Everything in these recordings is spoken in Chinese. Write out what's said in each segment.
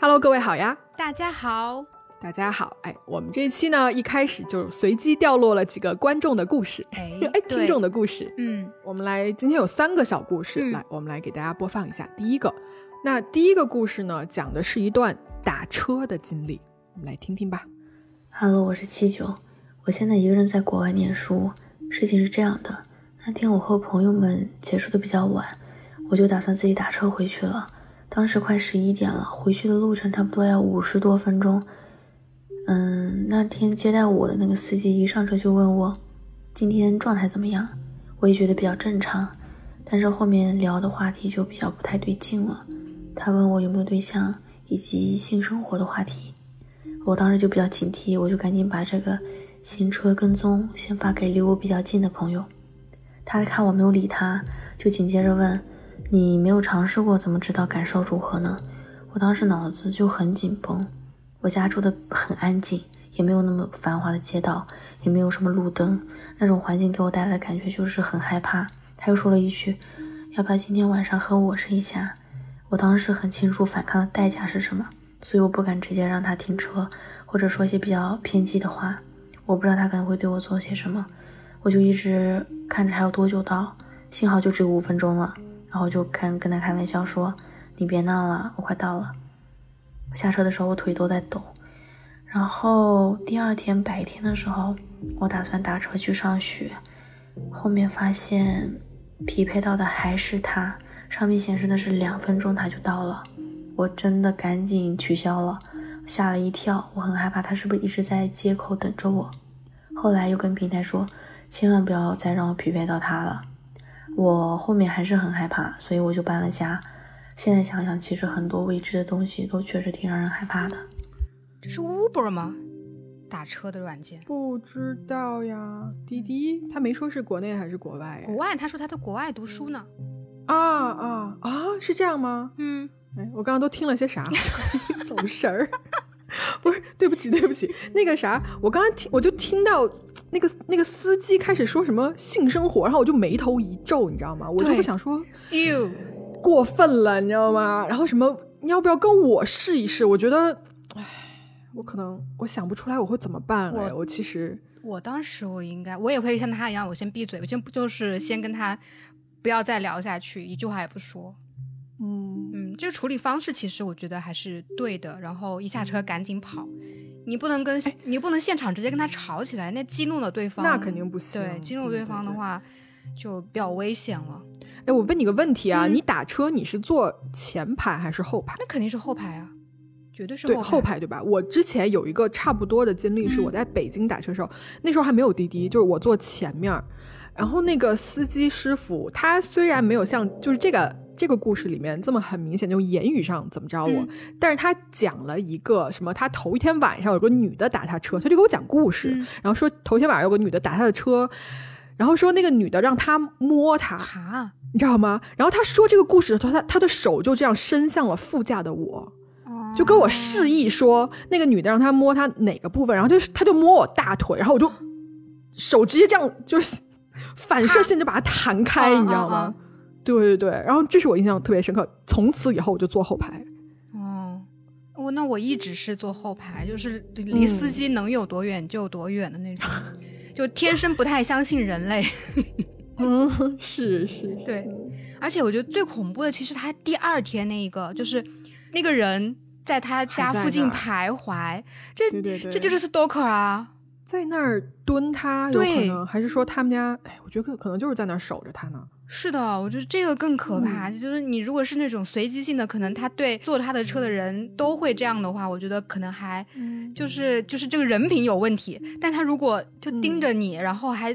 Hello，各位好呀！大家好，大家好。哎，我们这一期呢，一开始就随机掉落了几个观众的故事，哎 哎，听众的故事。嗯，我们来，今天有三个小故事，嗯来，我们来给大家播放一下。第一个，那第一个故事呢，讲的是一段打车的经历，我们来听听吧。Hello，我是七九，我现在一个人在国外念书。事情是这样的，那天我和朋友们结束的比较晚，我就打算自己打车回去了。当时快十一点了，回去的路程差不多要五十多分钟。嗯，那天接待我的那个司机一上车就问我今天状态怎么样，我也觉得比较正常，但是后面聊的话题就比较不太对劲了。他问我有没有对象以及性生活的话题。我当时就比较警惕，我就赶紧把这个行车跟踪先发给离我比较近的朋友。他看我没有理他，就紧接着问：“你没有尝试过，怎么知道感受如何呢？”我当时脑子就很紧绷。我家住的很安静，也没有那么繁华的街道，也没有什么路灯，那种环境给我带来的感觉就是很害怕。他又说了一句：“要不要今天晚上和我试一下？”我当时很清楚反抗的代价是什么。所以我不敢直接让他停车，或者说一些比较偏激的话。我不知道他可能会对我做些什么，我就一直看着还有多久到，幸好就只有五分钟了，然后就跟跟他开玩笑说：“你别闹了，我快到了。”下车的时候我腿都在抖。然后第二天白天的时候，我打算打车去上学，后面发现匹配到的还是他，上面显示的是两分钟他就到了。我真的赶紧取消了，吓了一跳，我很害怕他是不是一直在街口等着我。后来又跟平台说，千万不要再让我匹配到他了。我后面还是很害怕，所以我就搬了家。现在想想，其实很多未知的东西都确实挺让人害怕的。这是 Uber 吗？打车的软件？不知道呀，滴滴他没说是国内还是国外呀国外，他说他在国外读书呢。啊啊啊！是这样吗？嗯，哎，我刚刚都听了些啥？走神儿。不是，对不起，对不起，那个啥，我刚刚听，我就听到那个那个司机开始说什么性生活，然后我就眉头一皱，你知道吗？我就对会想说过分了，你知道吗？然后什么，你要不要跟我试一试？我觉得，唉，我可能我想不出来我会怎么办。哎，我我其实我当时我应该，我也会像他一样，我先闭嘴，我先不就是先跟他不要再聊下去，一句话也不说。嗯，嗯，这个处理方式其实我觉得还是对的。然后一下车赶紧跑，你不能跟、你不能现场直接跟他吵起来，那激怒了对方，那肯定不行对，激怒对对方的话就比较危险了。哎，我问你个问题啊，嗯你打车你是坐前排还是后排？那肯定是后排啊，绝对是对后后排对吧？我之前有一个差不多的经历，是嗯我在北京打车的时候，那时候还没有滴滴，就是我坐前面，然后那个司机师傅他虽然没有像就是这个这个故事里面这么很明显，就言语上怎么着我，嗯但是他讲了一个什么，他头一天晚上有个女的打他车，他就给我讲故事，嗯然后说头一天晚上有个女的打他的车，然后说那个女的让他摸她，哈，你知道吗？然后他说这个故事的时候，他他的手就这样伸向了副驾的我。就跟我示意说，那个女的让他摸她哪个部分，然后就是他就摸我大腿，然后我就手直接这样就是 反射性就把它弹开，啊你知道吗？对对对，然后这是我印象特别深刻，从此以后我就坐后排。哦，我那我一直是坐后排，就是离司机能有多远就有多远的那种，就天生不太相信人类。嗯，是是，是对，而且我觉得最恐怖的，其实他第二天那一个，就是那个人在他家附近徘徊，这对对对，这就是 stalker 啊。在那儿蹲他，有可能还是说他们家？哎，我觉得可可能就是在那儿守着他呢。是的，我觉得这个更可怕。就是你如果是那种随机性的，可能他对坐他的车的人都会这样的话，我觉得可能还就是就是这个人品有问题。但他如果就盯着你，然后还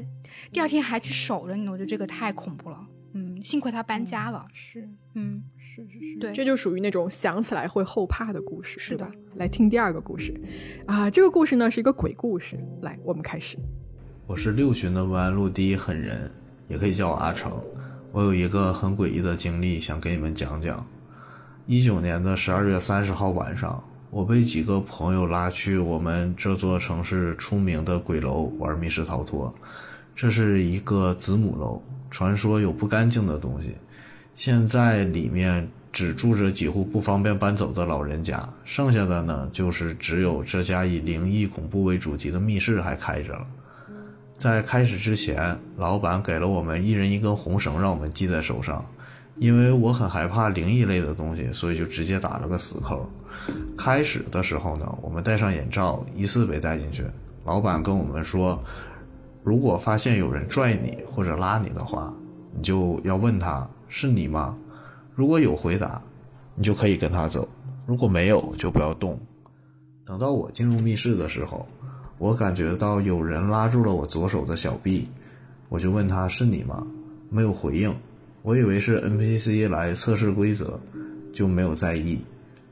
第二天还去守着你，我觉得这个太恐怖了。嗯，幸亏他搬家了。是嗯，是是是，对这就属于那种想起来会后怕的故事，是的？来听第二个故事，啊，这个故事呢是一个鬼故事。来，我们开始。我是六旬的文安路第一狠人，也可以叫我阿成。我有一个很诡异的经历想给你们讲讲。一九年的十二月三十号晚上，我被几个朋友拉去我们这座城市出名的鬼楼玩密室逃脱。这是一个子母楼，传说有不干净的东西。现在里面只住着几户不方便搬走的老人家，剩下的呢，就是只有这家以灵异恐怖为主题的密室还开着了。在开始之前，老板给了我们一人一根红绳，让我们系在手上。因为我很害怕灵异类的东西，所以就直接打了个死扣。开始的时候呢，我们戴上眼罩，依次被带进去。老板跟我们说，如果发现有人拽你或者拉你的话，你就要问他是你吗？如果有回答，你就可以跟他走；如果没有，就不要动。等到我进入密室的时候，我感觉到有人拉住了我左手的小臂，我就问他是你吗？没有回应。我以为是 NPC 来测试规则，就没有在意。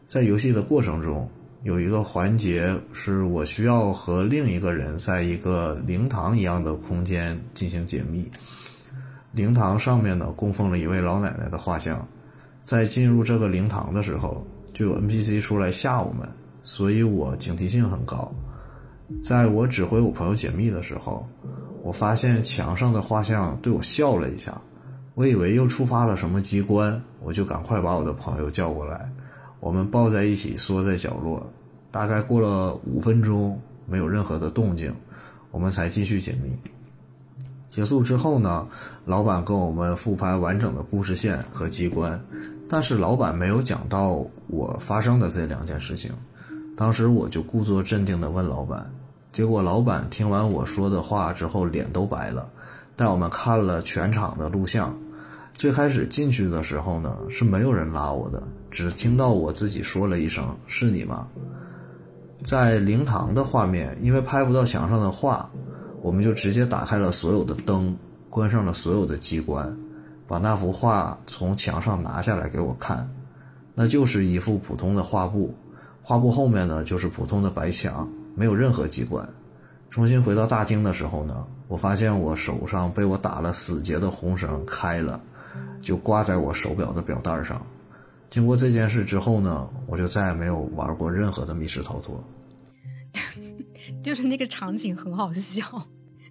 在游戏的过程中，有一个环节是我需要和另一个人在一个灵堂一样的空间进行解密。灵堂上面呢供奉了一位老奶奶的画像。在进入这个灵堂的时候，就有 NPC 出来吓我们，所以我警惕性很高。在我指挥我朋友解密的时候，我发现墙上的画像对我笑了一下。我以为又触发了什么机关，我就赶快把我的朋友叫过来，我们抱在一起缩在角落。大概过了五分钟，没有任何的动静，我们才继续解密。结束之后呢，老板跟我们复盘完整的故事线和机关，但是老板没有讲到我发生的这两件事情。当时我就故作镇定地问老板，结果老板听完我说的话之后，脸都白了。带我们看了全场的录像。最开始进去的时候呢，是没有人拉我的，只听到我自己说了一声“是你吗？”在灵堂的画面，因为拍不到墙上的画，我们就直接打开了所有的灯，关上了所有的机关，把那幅画从墙上拿下来给我看。那就是一幅普通的画布，画布后面呢就是普通的白墙，没有任何机关。重新回到大厅的时候呢，我发现我手上被我打了死结的红绳开了，就挂在我手表的表带上。经过这件事之后呢，我就再也没有玩过任何的密室逃脱。就是那个场景很好笑，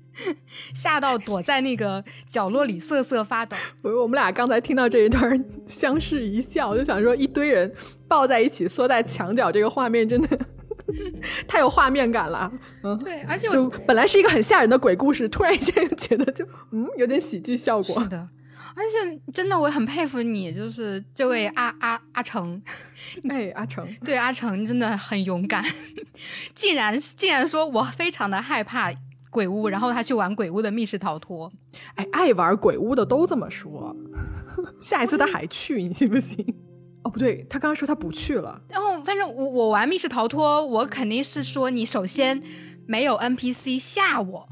吓到躲在那个角落里瑟瑟发抖。我们俩刚才听到这一段相视一笑，我就想说一堆人抱在一起缩在墙角，这个画面真的。太有画面感了，嗯，对，而且就本来是一个很吓人的鬼故事，突然一下又觉得就嗯有点喜剧效果。是的，而且真的我很佩服你，就是这位阿阿阿成，哎，阿成，对阿成真的很勇敢，竟然竟然说我非常的害怕鬼屋，然后他去玩鬼屋的密室逃脱。哎，爱玩鬼屋的都这么说，下一次他还去，你信不信？哦，不对，他刚刚说他不去了。然后，反正我我玩密室逃脱，我肯定是说你首先没有 NPC 吓我，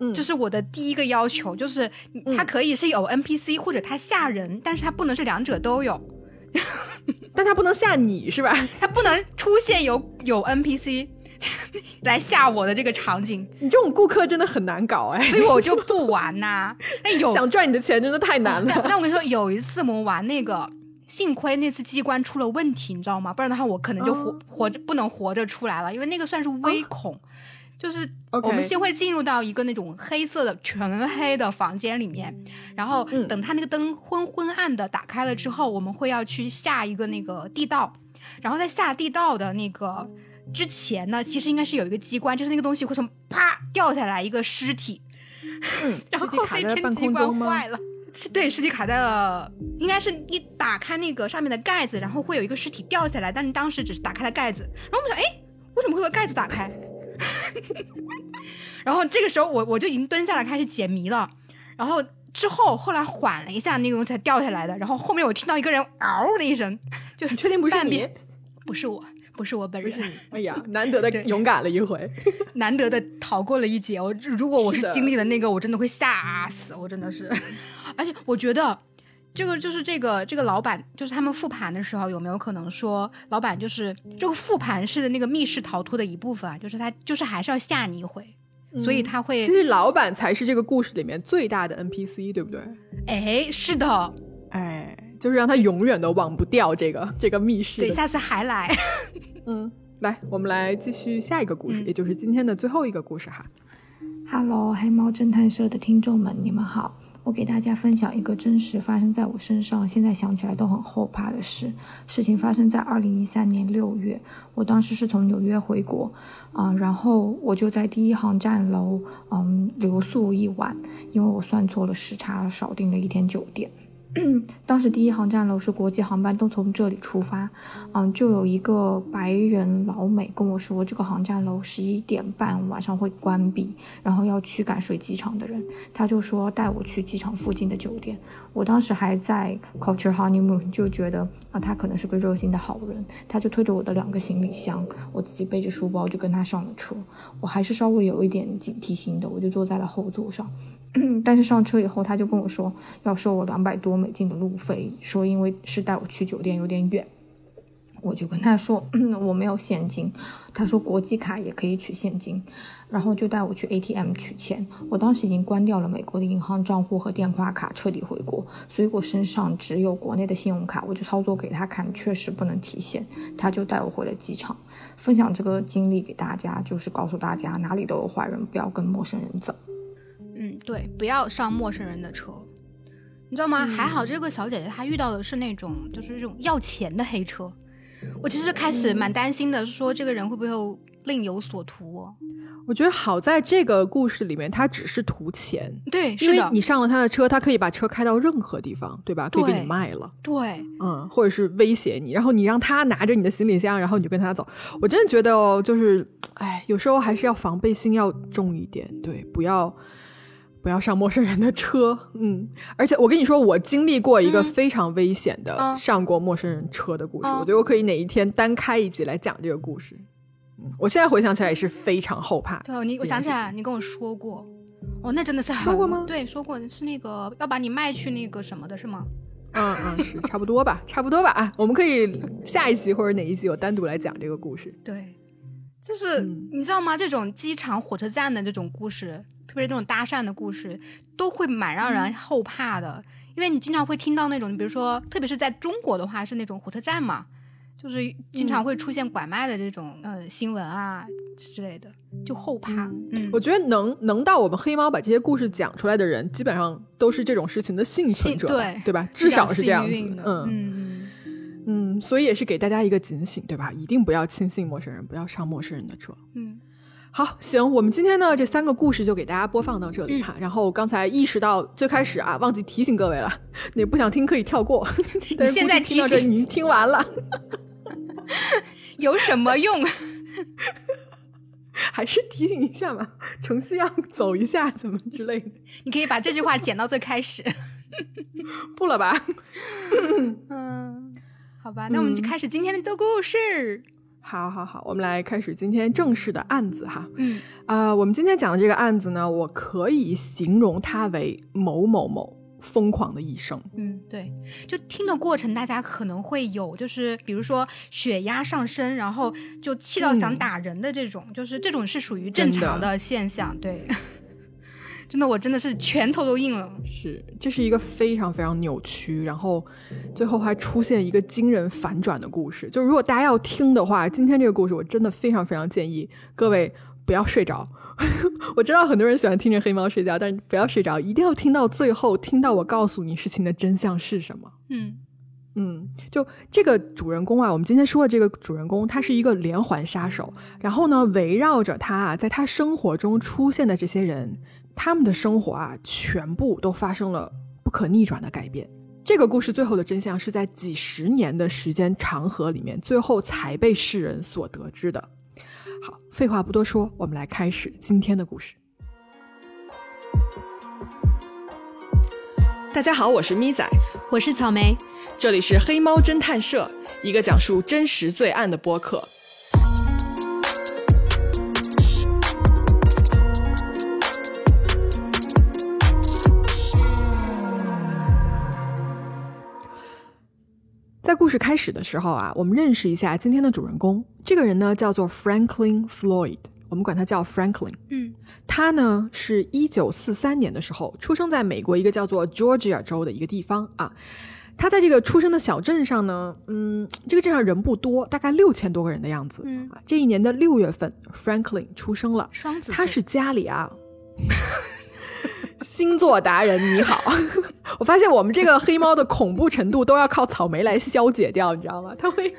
嗯，这是我的第一个要求，就是它可以是有 NPC 或者它吓人，但是它不能是两者都有。但它不能吓你是吧？它不能出现有有 NPC 来吓我的这个场景。你这种顾客真的很难搞哎，所以我就不玩呐。那，有 想赚你的钱真的太难了。那我跟你说，有一次我们玩那个。幸亏那次机关出了问题，你知道吗？不然的话，我可能就活活着不能活着出来了。因为那个算是微恐，就是我们先会进入到一个那种黑色的全黑的房间里面，然后等他那个灯昏昏暗的打开了之后，我们会要去下一个那个地道，然后在下地道的那个之前呢，其实应该是有一个机关，就是那个东西会从啪掉下来一个尸体，然后那天机关坏了。是对，尸体卡在了，应该是一打开那个上面的盖子，然后会有一个尸体掉下来，但是当时只是打开了盖子，然后我们想，哎，为什么会把盖子打开？然后这个时候我我就已经蹲下来开始解谜了，然后之后后来缓了一下，那个东西才掉下来的，然后后面我听到一个人嗷的一声，就确定不是你，不是我。不是我本人，哎呀，难得 的勇敢了一回，难得的逃过了一劫。我如果我是经历了那个，我真的会吓死，我真的是。而且我觉得，这个就是这个这个老板，就是他们复盘的时候，有没有可能说，老板就是这个复盘式的那个密室逃脱的一部分啊？就是他就是还是要吓你一回，所以他会。其实老板才是这个故事里面最大的 NPC，对不对？哎，是的，哎。就是让他永远都忘不掉这个 这个密室。对，下次还来。嗯，来，我们来继续下一个故事，也就是今天的最后一个故事哈。Hello，黑猫侦探社的听众们，你们好，我给大家分享一个真实发生在我身上，现在想起来都很后怕的事。事情发生在二零一三年六月，我当时是从纽约回国，啊，然后我就在第一航站楼，嗯，留宿一晚，因为我算错了时差，少订了一天酒店。当时第一航站楼是国际航班都从这里出发，嗯，就有一个白人老美跟我说，这个航站楼十一点半晚上会关闭，然后要驱赶睡机场的人，他就说带我去机场附近的酒店。我当时还在 Culture Honeymoon，就觉得啊，他可能是个热心的好人，他就推着我的两个行李箱，我自己背着书包就跟他上了车。我还是稍微有一点警惕心的，我就坐在了后座上。但是上车以后，他就跟我说要收我两百多美金的路费，说因为是带我去酒店有点远。我就跟他说我没有现金，他说国际卡也可以取现金，然后就带我去 ATM 取钱。我当时已经关掉了美国的银行账户和电话卡，彻底回国，所以我身上只有国内的信用卡。我就操作给他看，确实不能提现，他就带我回了机场。分享这个经历给大家，就是告诉大家哪里都有坏人，不要跟陌生人走。嗯，对，不要上陌生人的车，你知道吗？还好这个小姐姐她遇到的是那种就是这种要钱的黑车。我其实开始蛮担心的，说这个人会不会另有所图？我觉得好在这个故事里面，他只是图钱。对，因为你上了他的车，他可以把车开到任何地方，对吧？可以给你卖了。对，嗯，或者是威胁你，然后你让他拿着你的行李箱，然后你就跟他走。我真的觉得哦，就是，哎，有时候还是要防备心要重一点，对，不要。不要上陌生人的车，嗯，而且我跟你说，我经历过一个非常危险的上过陌生人车的故事，我觉得我可以哪一天单开一集来讲这个故事。嗯，我现在回想起来也是非常后怕。对，你我想起来，你跟我说过，哦，那真的是说过吗？对，说过是那个要把你卖去那个什么的是吗？嗯嗯，是 差不多吧，差不多吧。啊，我们可以下一集或者哪一集我单独来讲这个故事。对，就是你知道吗？这种机场、火车站的这种故事。特别是那种搭讪的故事，都会蛮让人后怕的，因为你经常会听到那种，比如说，特别是在中国的话，是那种火车站嘛，就是经常会出现拐卖的这种呃新闻啊之类的，就后怕。嗯，我觉得能能到我们黑猫把这些故事讲出来的人，基本上都是这种事情的幸存者，对对吧？至少是这样子。嗯嗯嗯，所以也是给大家一个警醒，对吧？一定不要轻信陌生人，不要上陌生人的车。嗯。好，行，我们今天呢这三个故事就给大家播放到这里哈。然后刚才意识到最开始啊，忘记提醒各位了，你不想听可以跳过。你现在提醒你听完了，有什么用？还是提醒一下嘛，程序要走一下怎么之类的。你可以把这句话剪到最开始。不了吧？嗯，好吧，那我们就开始今天的这故事。好，好，好，我们来开始今天正式的案子哈。嗯，啊，我们今天讲的这个案子呢，我可以形容它为某某某疯狂的一生。嗯，对，就听的过程，大家可能会有，就是比如说血压上升，然后就气到想打人的这种，就是这种是属于正常的现象，对。真的，我真的是拳头都硬了。是，这是一个非常非常扭曲，然后最后还出现一个惊人反转的故事。就如果大家要听的话，今天这个故事我真的非常非常建议各位不要睡着。我知道很多人喜欢听着黑猫睡觉，但是不要睡着，一定要听到最后，听到我告诉你事情的真相是什么。嗯嗯，就这个主人公啊，我们今天说的这个主人公，他是一个连环杀手。然后呢，围绕着他啊，在他生活中出现的这些人。他们的生活啊，全部都发生了不可逆转的改变。这个故事最后的真相是在几十年的时间长河里面，最后才被世人所得知的。好，废话不多说，我们来开始今天的故事。大家好，我是咪仔，我是草莓，这里是黑猫侦探社，一个讲述真实罪案的播客。在故事开始的时候啊，我们认识一下今天的主人公。这个人呢叫做 Franklin Floyd，我们管他叫 Franklin。嗯，他呢是一九四三年的时候出生在美国一个叫做 Georgia 州的一个地方啊。他在这个出生的小镇上呢，嗯，这个镇上人不多，大概六千多个人的样子。嗯啊，这一年的六月份，Franklin 出生了。双子，他是家里啊。星座达人你好，我发现我们这个黑猫的恐怖程度都要靠草莓来消解掉，你知道吗？它会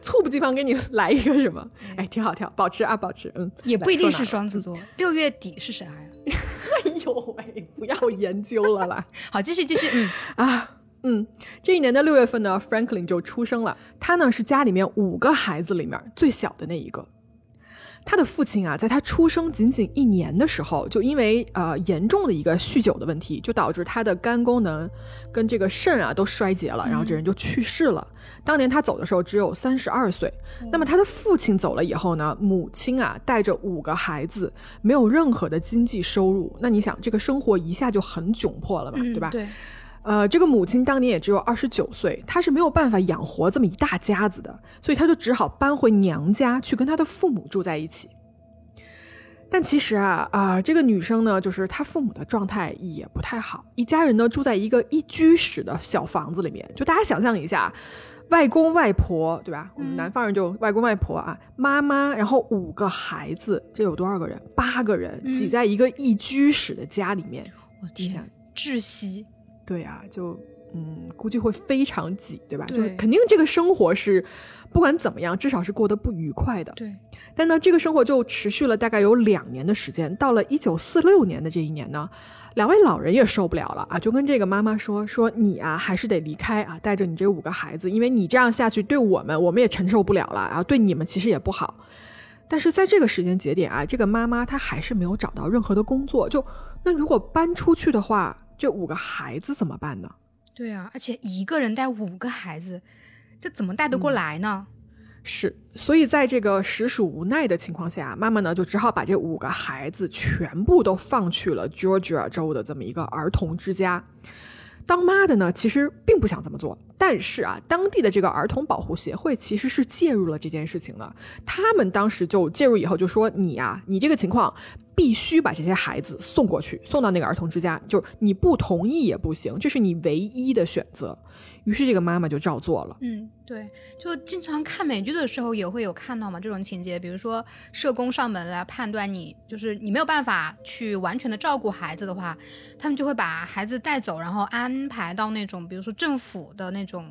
猝不及防给你来一个什么？哎，挺好，挺好，保持啊，保持，嗯，也不一定是双子座。六月底是啥呀？哎呦喂，不要研究了啦。好，继续继续，嗯 啊。嗯，这一年的六月份呢，Franklin 就出生了。他呢是家里面五个孩子里面最小的那一个。他的父亲啊，在他出生仅仅一年的时候，就因为呃严重的一个酗酒的问题，就导致他的肝功能跟这个肾啊都衰竭了，然后这人就去世了。当年他走的时候只有三十二岁。那么他的父亲走了以后呢，母亲啊带着五个孩子，没有任何的经济收入。那你想，这个生活一下就很窘迫了嘛，对吧？对。呃，这个母亲当年也只有二十九岁，她是没有办法养活这么一大家子的，所以她就只好搬回娘家去跟她的父母住在一起。但其实啊啊，这个女生呢，就是她父母的状态也不太好，一家人呢住在一个一居室的小房子里面，就大家想象一下，外公外婆对吧？我们南方人就外公外婆啊，妈妈，然后五个孩子，这有多少个人？八个人挤在一个一居室的家里面，我天，窒息。对啊，就嗯，估计会非常挤，对吧？就肯定这个生活是不管怎么样，至少是过得不愉快的。对。但呢，这个生活就持续了大概有两年的时间。到了一九四六年的这一年呢，两位老人也受不了了啊，就跟这个妈妈说：“说你啊，还是得离开啊，带着你这五个孩子，因为你这样下去，对我们我们也承受不了了，然后对你们其实也不好。”但是在这个时间节点啊，这个妈妈她还是没有找到任何的工作。就那如果搬出去的话。这五个孩子怎么办呢？对啊，而且一个人带五个孩子，这怎么带得过来呢？是，所以在这个实属无奈的情况下，妈妈呢就只好把这五个孩子全部都放去了 Georgia 州的这么一个儿童之家。当妈的呢，其实并不想这么做，但是啊，当地的这个儿童保护协会其实是介入了这件事情的。他们当时就介入以后就说：“你呀，你这个情况。”必须把这些孩子送过去，送到那个儿童之家，就是你不同意也不行，这是你唯一的选择。于是这个妈妈就照做了。嗯，对，就经常看美剧的时候也会有看到嘛这种情节，比如说社工上门来判断你，就是你没有办法去完全的照顾孩子的话，他们就会把孩子带走，然后安排到那种比如说政府的那种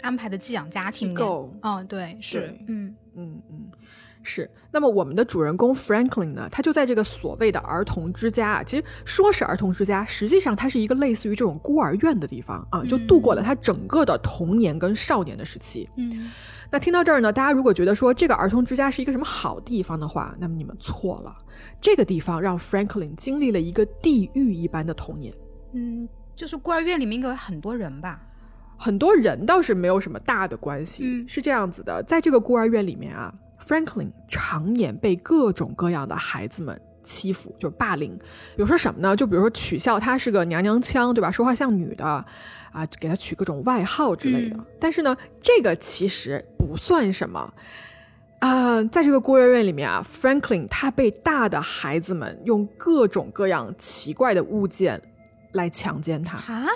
安排的寄养家庭。够。嗯，对，是，嗯嗯嗯。是，那么我们的主人公 Franklin 呢？他就在这个所谓的儿童之家啊，其实说是儿童之家，实际上它是一个类似于这种孤儿院的地方啊，就度过了他整个的童年跟少年的时期。嗯，那听到这儿呢，大家如果觉得说这个儿童之家是一个什么好地方的话，那么你们错了，这个地方让 Franklin 经历了一个地狱一般的童年。嗯，就是孤儿院里面应该有很多人吧？很多人倒是没有什么大的关系。嗯，是这样子的，在这个孤儿院里面啊。Franklin 常年被各种各样的孩子们欺负，就是霸凌。比如说什么呢？就比如说取笑他是个娘娘腔，对吧？说话像女的，啊，给他取各种外号之类的。但是呢，这个其实不算什么。啊，在这个孤儿院里面啊，Franklin 他被大的孩子们用各种各样奇怪的物件来强奸他啊！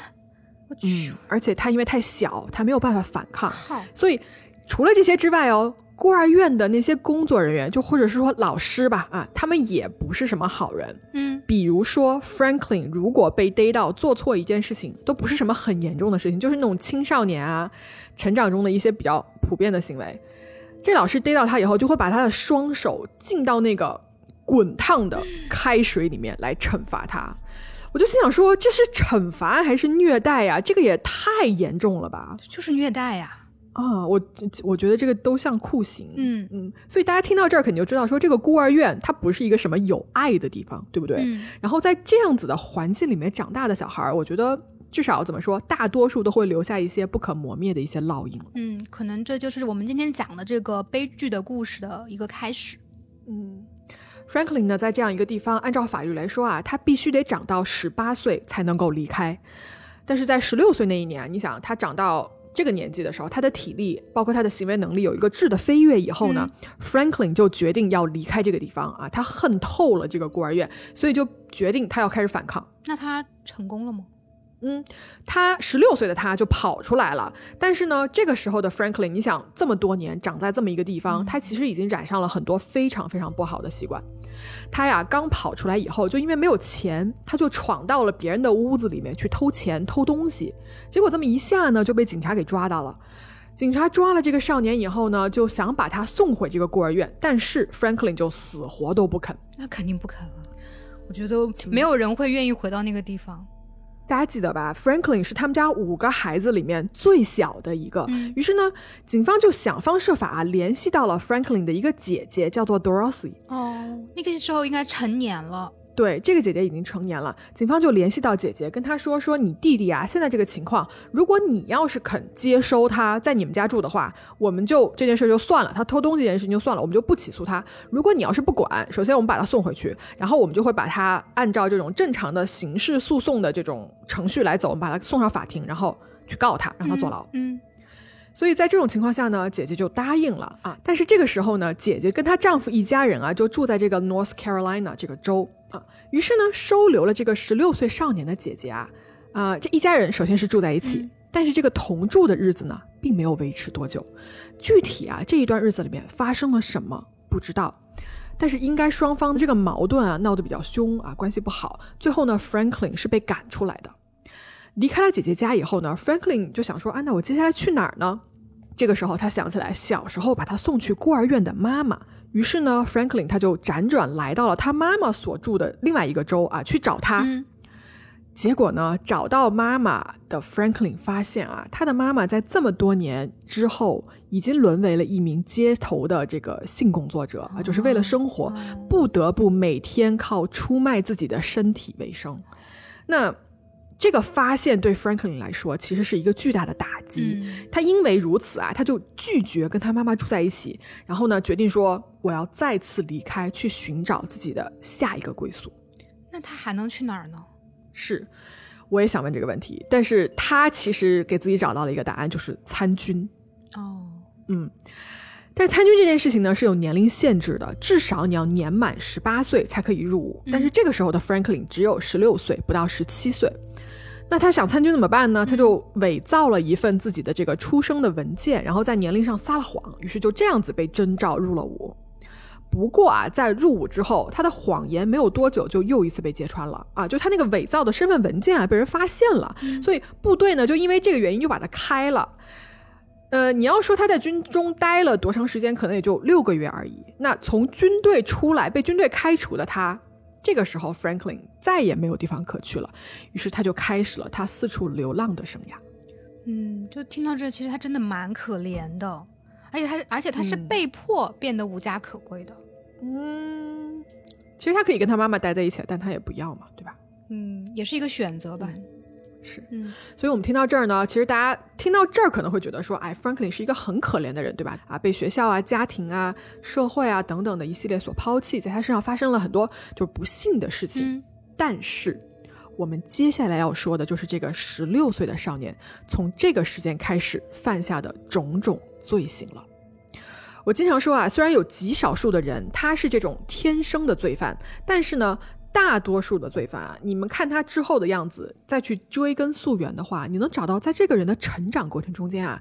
我去，而且他因为太小，他没有办法反抗，所以除了这些之外哦。孤儿院的那些工作人员，就或者是说老师吧，啊，他们也不是什么好人。嗯，比如说 Franklin 如果被逮到做错一件事情，都不是什么很严重的事情，就是那种青少年啊成长中的一些比较普遍的行为。这老师逮到他以后，就会把他的双手浸到那个滚烫的开水里面来惩罚他。我就心想说，这是惩罚还是虐待呀？这个也太严重了吧？就是虐待呀。啊，我我觉得这个都像酷刑，嗯嗯，所以大家听到这儿肯定就知道，说这个孤儿院它不是一个什么有爱的地方，对不对？然后在这样子的环境里面长大的小孩儿，我觉得至少怎么说，大多数都会留下一些不可磨灭的一些烙印。嗯，可能这就是我们今天讲的这个悲剧的故事的一个开始。嗯，Franklin 呢，在这样一个地方，按照法律来说啊，他必须得长到十八岁才能够离开，但是在十六岁那一年，你想他长到。这个年纪的时候，他的体力包括他的行为能力有一个质的飞跃以后呢，Franklin 就决定要离开这个地方啊，他恨透了这个孤儿院，所以就决定他要开始反抗。那他成功了吗？嗯，他十六岁的他就跑出来了，但是呢，这个时候的 Franklin，你想这么多年长在这么一个地方，他其实已经染上了很多非常非常不好的习惯。他呀，刚跑出来以后，就因为没有钱，他就闯到了别人的屋子里面去偷钱、偷东西，结果这么一下呢，就被警察给抓到了。警察抓了这个少年以后呢，就想把他送回这个孤儿院，但是 Franklin 就死活都不肯。那肯定不肯啊！我觉得没有人会愿意回到那个地方。大家记得吧？Franklin 是他们家五个孩子里面最小的一个。于是呢，警方就想方设法啊联系到了 Franklin 的一个姐姐，叫做 Dorothy。哦，那个时候应该成年了。对，这个姐姐已经成年了，警方就联系到姐姐，跟她说说你弟弟啊，现在这个情况，如果你要是肯接收他在你们家住的话，我们就这件事就算了，他偷东西这件事情就算了，我们就不起诉他。如果你要是不管，首先我们把他送回去，然后我们就会把他按照这种正常的刑事诉讼的这种程序来走，我们把他送上法庭，然后去告他，让他坐牢。嗯。所以在这种情况下呢，姐姐就答应了啊。但是这个时候呢，姐姐跟她丈夫一家人啊，就住在这个 North Carolina 这个州。啊，于是呢，收留了这个十六岁少年的姐姐啊，啊，这一家人首先是住在一起，但是这个同住的日子呢，并没有维持多久。具体啊，这一段日子里面发生了什么不知道，但是应该双方的这个矛盾啊，闹得比较凶啊，关系不好。最后呢，Franklin 是被赶出来的，离开了姐姐家以后呢，Franklin 就想说，啊，那我接下来去哪儿呢？这个时候他想起来小时候把他送去孤儿院的妈妈。于是呢，Franklin 他就辗转来到了他妈妈所住的另外一个州啊，去找他。结果呢，找到妈妈的 Franklin 发现啊，他的妈妈在这么多年之后，已经沦为了一名街头的这个性工作者啊，就是为了生活，不得不每天靠出卖自己的身体为生。那。这个发现对 Franklin 来说其实是一个巨大的打击。他因为如此啊，他就拒绝跟他妈妈住在一起，然后呢，决定说我要再次离开，去寻找自己的下一个归宿。那他还能去哪儿呢？是，我也想问这个问题。但是他其实给自己找到了一个答案，就是参军。哦，嗯，但是参军这件事情呢是有年龄限制的，至少你要年满十八岁才可以入伍。但是这个时候的 Franklin 只有十六岁，不到十七岁。那他想参军怎么办呢？他就伪造了一份自己的这个出生的文件，然后在年龄上撒了谎，于是就这样子被征召入了伍。不过啊，在入伍之后，他的谎言没有多久就又一次被揭穿了啊！就他那个伪造的身份文件啊，被人发现了，所以部队呢就因为这个原因就把他开了。呃，你要说他在军中待了多长时间，可能也就六个月而已。那从军队出来被军队开除的他。这个时候，Franklin 再也没有地方可去了，于是他就开始了他四处流浪的生涯。嗯，就听到这，其实他真的蛮可怜的，而且他，而且他是被迫变得无家可归的。嗯，其实他可以跟他妈妈待在一起，但他也不要嘛，对吧？嗯，也是一个选择吧。是，嗯，所以我们听到这儿呢，其实大家听到这儿可能会觉得说，哎，Franklin 是一个很可怜的人，对吧？啊，被学校啊、家庭啊、社会啊等等的一系列所抛弃，在他身上发生了很多就是不幸的事情。但是，我们接下来要说的就是这个十六岁的少年从这个时间开始犯下的种种罪行了。我经常说啊，虽然有极少数的人他是这种天生的罪犯，但是呢。大多数的罪犯啊，你们看他之后的样子，再去追根溯源的话，你能找到在这个人的成长过程中间啊，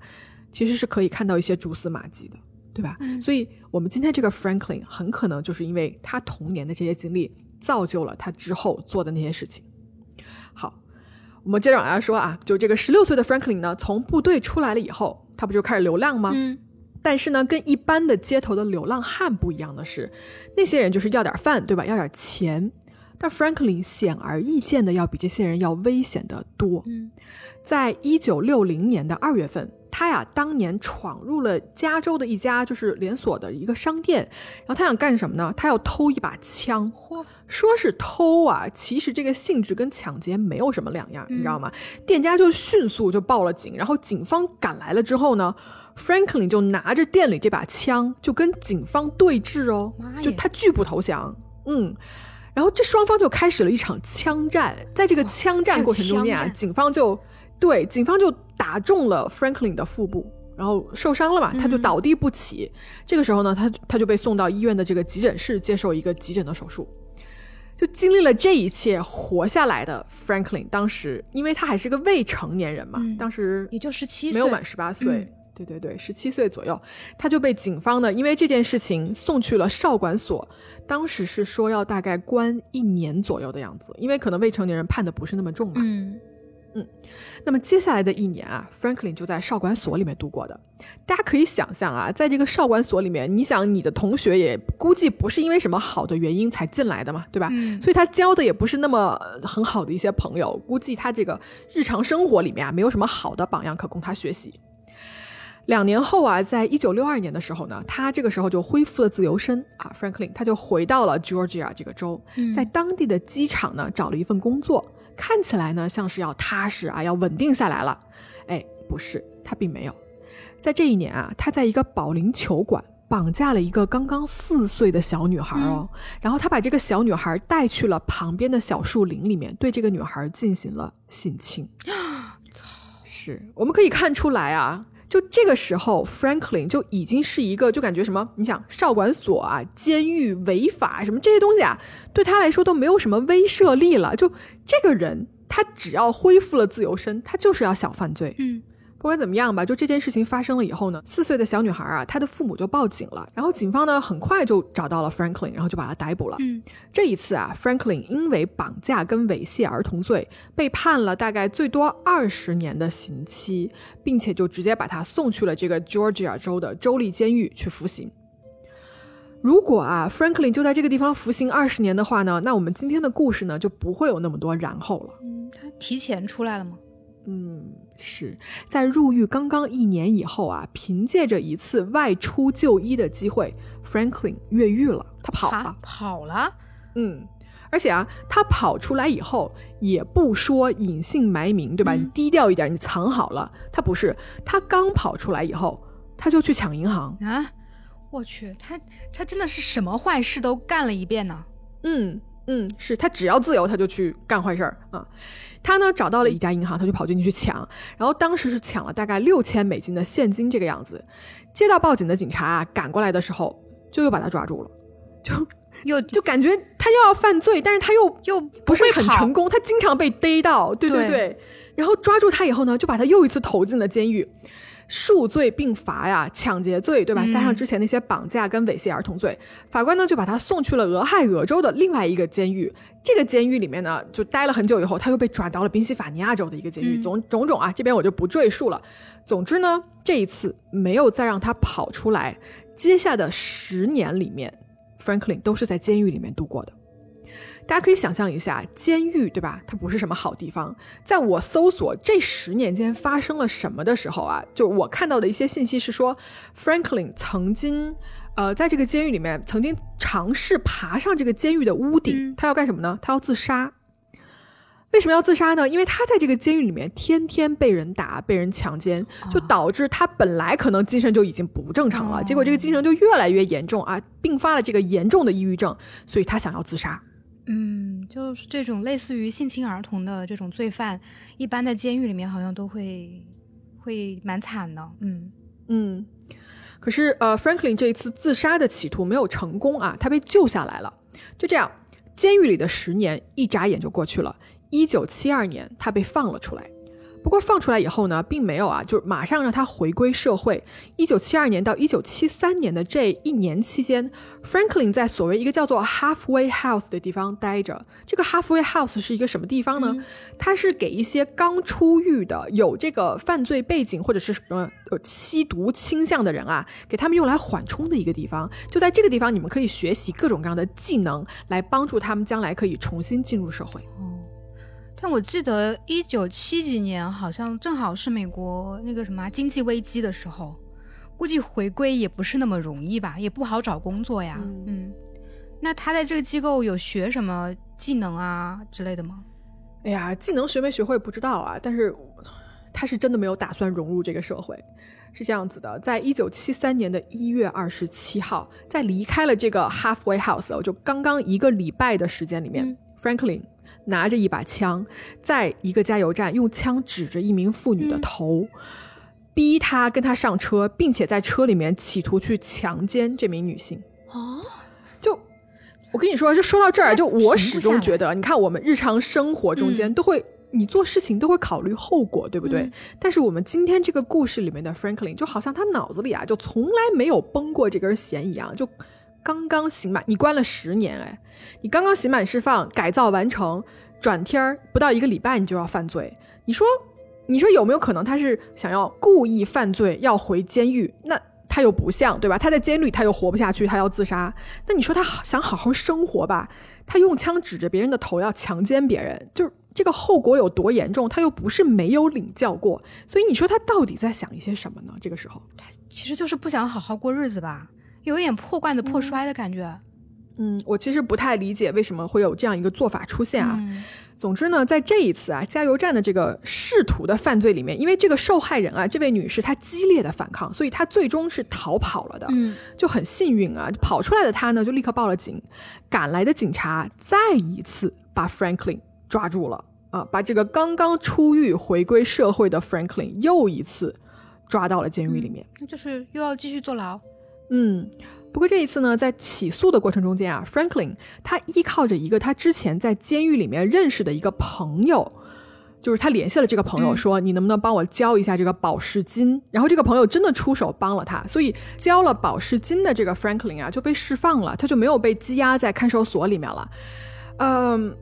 其实是可以看到一些蛛丝马迹的，对吧？所以，我们今天这个 Franklin 很可能就是因为他童年的这些经历，造就了他之后做的那些事情。好，我们接着往下说啊，就这个十六岁的 Franklin 呢，从部队出来了以后，他不就开始流浪吗？嗯。但是呢，跟一般的街头的流浪汉不一样的是，那些人就是要点饭，对吧？要点钱。但 Franklin 显而易见的要比这些人要危险的多。嗯，在一九六零年的二月份，他呀当年闯入了加州的一家就是连锁的一个商店，然后他想干什么呢？他要偷一把枪。嚯，说是偷啊，其实这个性质跟抢劫没有什么两样，你知道吗？店家就迅速就报了警，然后警方赶来了之后呢，Franklin 就拿着店里这把枪就跟警方对峙哦，就他拒不投降。嗯。然后这双方就开始了一场枪战，在这个枪战过程中间啊，警方就对警方就打中了 Franklin 的腹部，然后受伤了嘛，他就倒地不起。这个时候呢，他他就被送到医院的这个急诊室接受一个急诊的手术。就经历了这一切活下来的 Franklin，当时因为他还是个未成年人嘛，当时也就十七岁，没有满十八岁。对对对，十七岁左右，他就被警方呢，因为这件事情送去了少管所。当时是说要大概关一年左右的样子，因为可能未成年人判的不是那么重嘛。嗯嗯。那么接下来的一年啊，Franklin 就在少管所里面度过的。大家可以想象啊，在这个少管所里面，你想你的同学也估计不是因为什么好的原因才进来的嘛，对吧？嗯。所以他交的也不是那么很好的一些朋友，估计他这个日常生活里面啊，没有什么好的榜样可供他学习。两年后啊，在一九六二年的时候呢，他这个时候就恢复了自由身啊，Franklin 他就回到了 Georgia 这个州，在当地的机场呢找了一份工作，看起来呢像是要踏实啊，要稳定下来了。哎，不是，他并没有。在这一年啊，他在一个保龄球馆绑架了一个刚刚四岁的小女孩哦，然后他把这个小女孩带去了旁边的小树林里面，对这个女孩进行了性侵。是我们可以看出来啊。就这个时候，Franklin 就已经是一个，就感觉什么？你想，少管所啊、监狱、违法什么这些东西啊，对他来说都没有什么威慑力了。就这个人，他只要恢复了自由身，他就是要想犯罪。嗯。不管怎么样吧，就这件事情发生了以后呢，四岁的小女孩啊，她的父母就报警了，然后警方呢很快就找到了 Franklin，然后就把他逮捕了。嗯，这一次啊，Franklin 因为绑架跟猥亵儿童罪被判了大概最多二十年的刑期，并且就直接把他送去了这个 Georgia 州的州立监狱去服刑。如果啊，Franklin 就在这个地方服刑二十年的话呢，那我们今天的故事呢就不会有那么多然后了。嗯，他提前出来了吗？嗯。是在入狱刚刚一年以后啊，凭借着一次外出就医的机会，Franklin 越狱了，他跑了，跑了，嗯，而且啊，他跑出来以后也不说隐姓埋名，对吧？你低调一点，你藏好了。他不是，他刚跑出来以后，他就去抢银行啊！我去，他他真的是什么坏事都干了一遍呢？嗯嗯，是他只要自由，他就去干坏事儿啊。他呢找到了一家银行，他就跑进去去抢，然后当时是抢了大概六千美金的现金这个样子。接到报警的警察啊赶过来的时候，就又把他抓住了，就又就感觉他又要犯罪，但是他又又不是很成功，他经常被逮到，对对对。然后抓住他以后呢，就把他又一次投进了监狱。数罪并罚呀，抢劫罪对吧？加上之前那些绑架跟猥亵儿童罪，法官呢就把他送去了俄亥俄州的另外一个监狱。这个监狱里面呢，就待了很久以后，他又被转到了宾夕法尼亚州的一个监狱。种种种啊，这边我就不赘述了。总之呢，这一次没有再让他跑出来。接下的十年里面，Franklin 都是在监狱里面度过的。大家可以想象一下，监狱对吧？它不是什么好地方。在我搜索这十年间发生了什么的时候啊，就我看到的一些信息是说，Franklin 曾经，呃，在这个监狱里面曾经尝试爬上这个监狱的屋顶，他要干什么呢？他要自杀。为什么要自杀呢？因为他在这个监狱里面天天被人打、被人强奸，就导致他本来可能精神就已经不正常了，结果这个精神就越来越严重啊，并发了这个严重的抑郁症，所以他想要自杀。嗯，就是这种类似于性侵儿童的这种罪犯，一般在监狱里面好像都会会蛮惨的。嗯嗯，可是呃，Franklin 这一次自杀的企图没有成功啊，他被救下来了。就这样，监狱里的十年一眨眼就过去了。一九七二年，他被放了出来。不过放出来以后呢，并没有啊，就马上让他回归社会。一九七二年到一九七三年的这一年期间，Franklin 在所谓一个叫做 Halfway House 的地方待着。这个 Halfway House 是一个什么地方呢？它是给一些刚出狱的、有这个犯罪背景或者是什么有吸毒倾向的人啊，给他们用来缓冲的一个地方。就在这个地方，你们可以学习各种各样的技能，来帮助他们将来可以重新进入社会。但我记得一九七几年，好像正好是美国那个什么经济危机的时候，估计回归也不是那么容易吧，也不好找工作呀。嗯，那他在这个机构有学什么技能啊之类的吗？哎呀，技能学没学会不知道啊，但是他是真的没有打算融入这个社会。是这样子的，在一九七三年的一月二十七号，在离开了这个 Halfway House，就刚刚一个礼拜的时间里面，Franklin。拿着一把枪，在一个加油站用枪指着一名妇女的头，逼她跟他上车，并且在车里面企图去强奸这名女性。哦，就我跟你说，就说到这儿，就我始终觉得，你看我们日常生活中间都会，你做事情都会考虑后果，对不对？但是我们今天这个故事里面的 Franklin，就好像他脑子里啊，就从来没有绷过这根弦一样，就刚刚刑满，你关了十年，哎，你刚刚刑满释放，改造完成，转天儿不到一个礼拜，你就要犯罪，你说，你说有没有可能他是想要故意犯罪，要回监狱？那？他又不像，对吧？他在监狱他又活不下去，他要自杀。那你说他想好好生活吧？他用枪指着别人的头要强奸别人，就是这个后果有多严重？他又不是没有领教过，所以你说他到底在想一些什么呢？这个时候，他其实就是不想好好过日子吧，有一点破罐子破摔的感觉。嗯，我其实不太理解为什么会有这样一个做法出现啊。总之呢，在这一次啊加油站的这个试图的犯罪里面，因为这个受害人啊，这位女士她激烈的反抗，所以她最终是逃跑了的。嗯，就很幸运啊，跑出来的她呢就立刻报了警，赶来的警察再一次把 Franklin 抓住了啊，把这个刚刚出狱回归社会的 Franklin 又一次抓到了监狱里面，那就是又要继续坐牢。嗯。不过这一次呢，在起诉的过程中间啊，Franklin 他依靠着一个他之前在监狱里面认识的一个朋友，就是他联系了这个朋友，说你能不能帮我交一下这个保释金？然后这个朋友真的出手帮了他，所以交了保释金的这个 Franklin 啊就被释放了，他就没有被羁押在看守所里面了。嗯。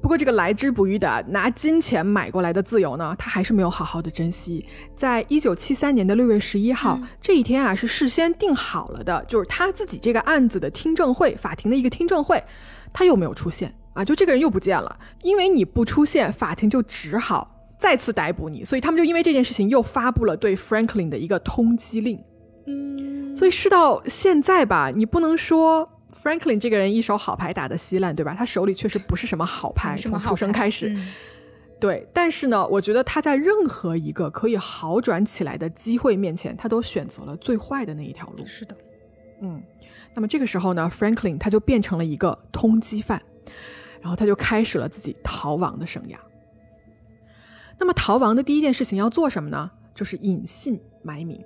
不过，这个来之不易的拿金钱买过来的自由呢，他还是没有好好的珍惜。在一九七三年的六月十一号这一天啊，是事先定好了的，就是他自己这个案子的听证会，法庭的一个听证会，他又没有出现啊，就这个人又不见了。因为你不出现，法庭就只好再次逮捕你，所以他们就因为这件事情又发布了对 Franklin 的一个通缉令。嗯，所以事到现在吧，你不能说。Franklin 这个人一手好牌打得稀烂，对吧？他手里确实不是什么好牌，从出生开始。对，但是呢，我觉得他在任何一个可以好转起来的机会面前，他都选择了最坏的那一条路。是的，嗯。那么这个时候呢，Franklin 他就变成了一个通缉犯，然后他就开始了自己逃亡的生涯。那么逃亡的第一件事情要做什么呢？就是隐姓埋名。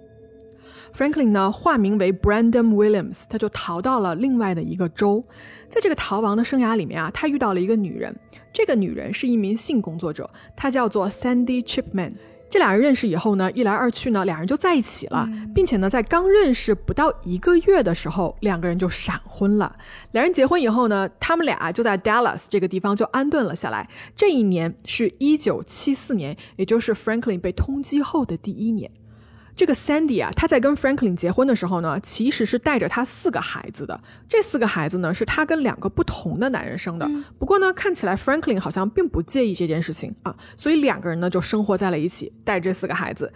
Franklin 呢，化名为 Brandon Williams，他就逃到了另外的一个州。在这个逃亡的生涯里面啊，他遇到了一个女人，这个女人是一名性工作者，她叫做 Sandy Chipman。这俩人认识以后呢，一来二去呢，俩人就在一起了，并且呢，在刚认识不到一个月的时候，两个人就闪婚了。两人结婚以后呢，他们俩就在 Dallas 这个地方就安顿了下来。这一年是一九七四年，也就是 Franklin 被通缉后的第一年。这个 Sandy 啊，他在跟 Franklin 结婚的时候呢，其实是带着他四个孩子的。这四个孩子呢，是他跟两个不同的男人生的。不过呢，看起来 Franklin 好像并不介意这件事情啊，所以两个人呢就生活在了一起，带这四个孩子。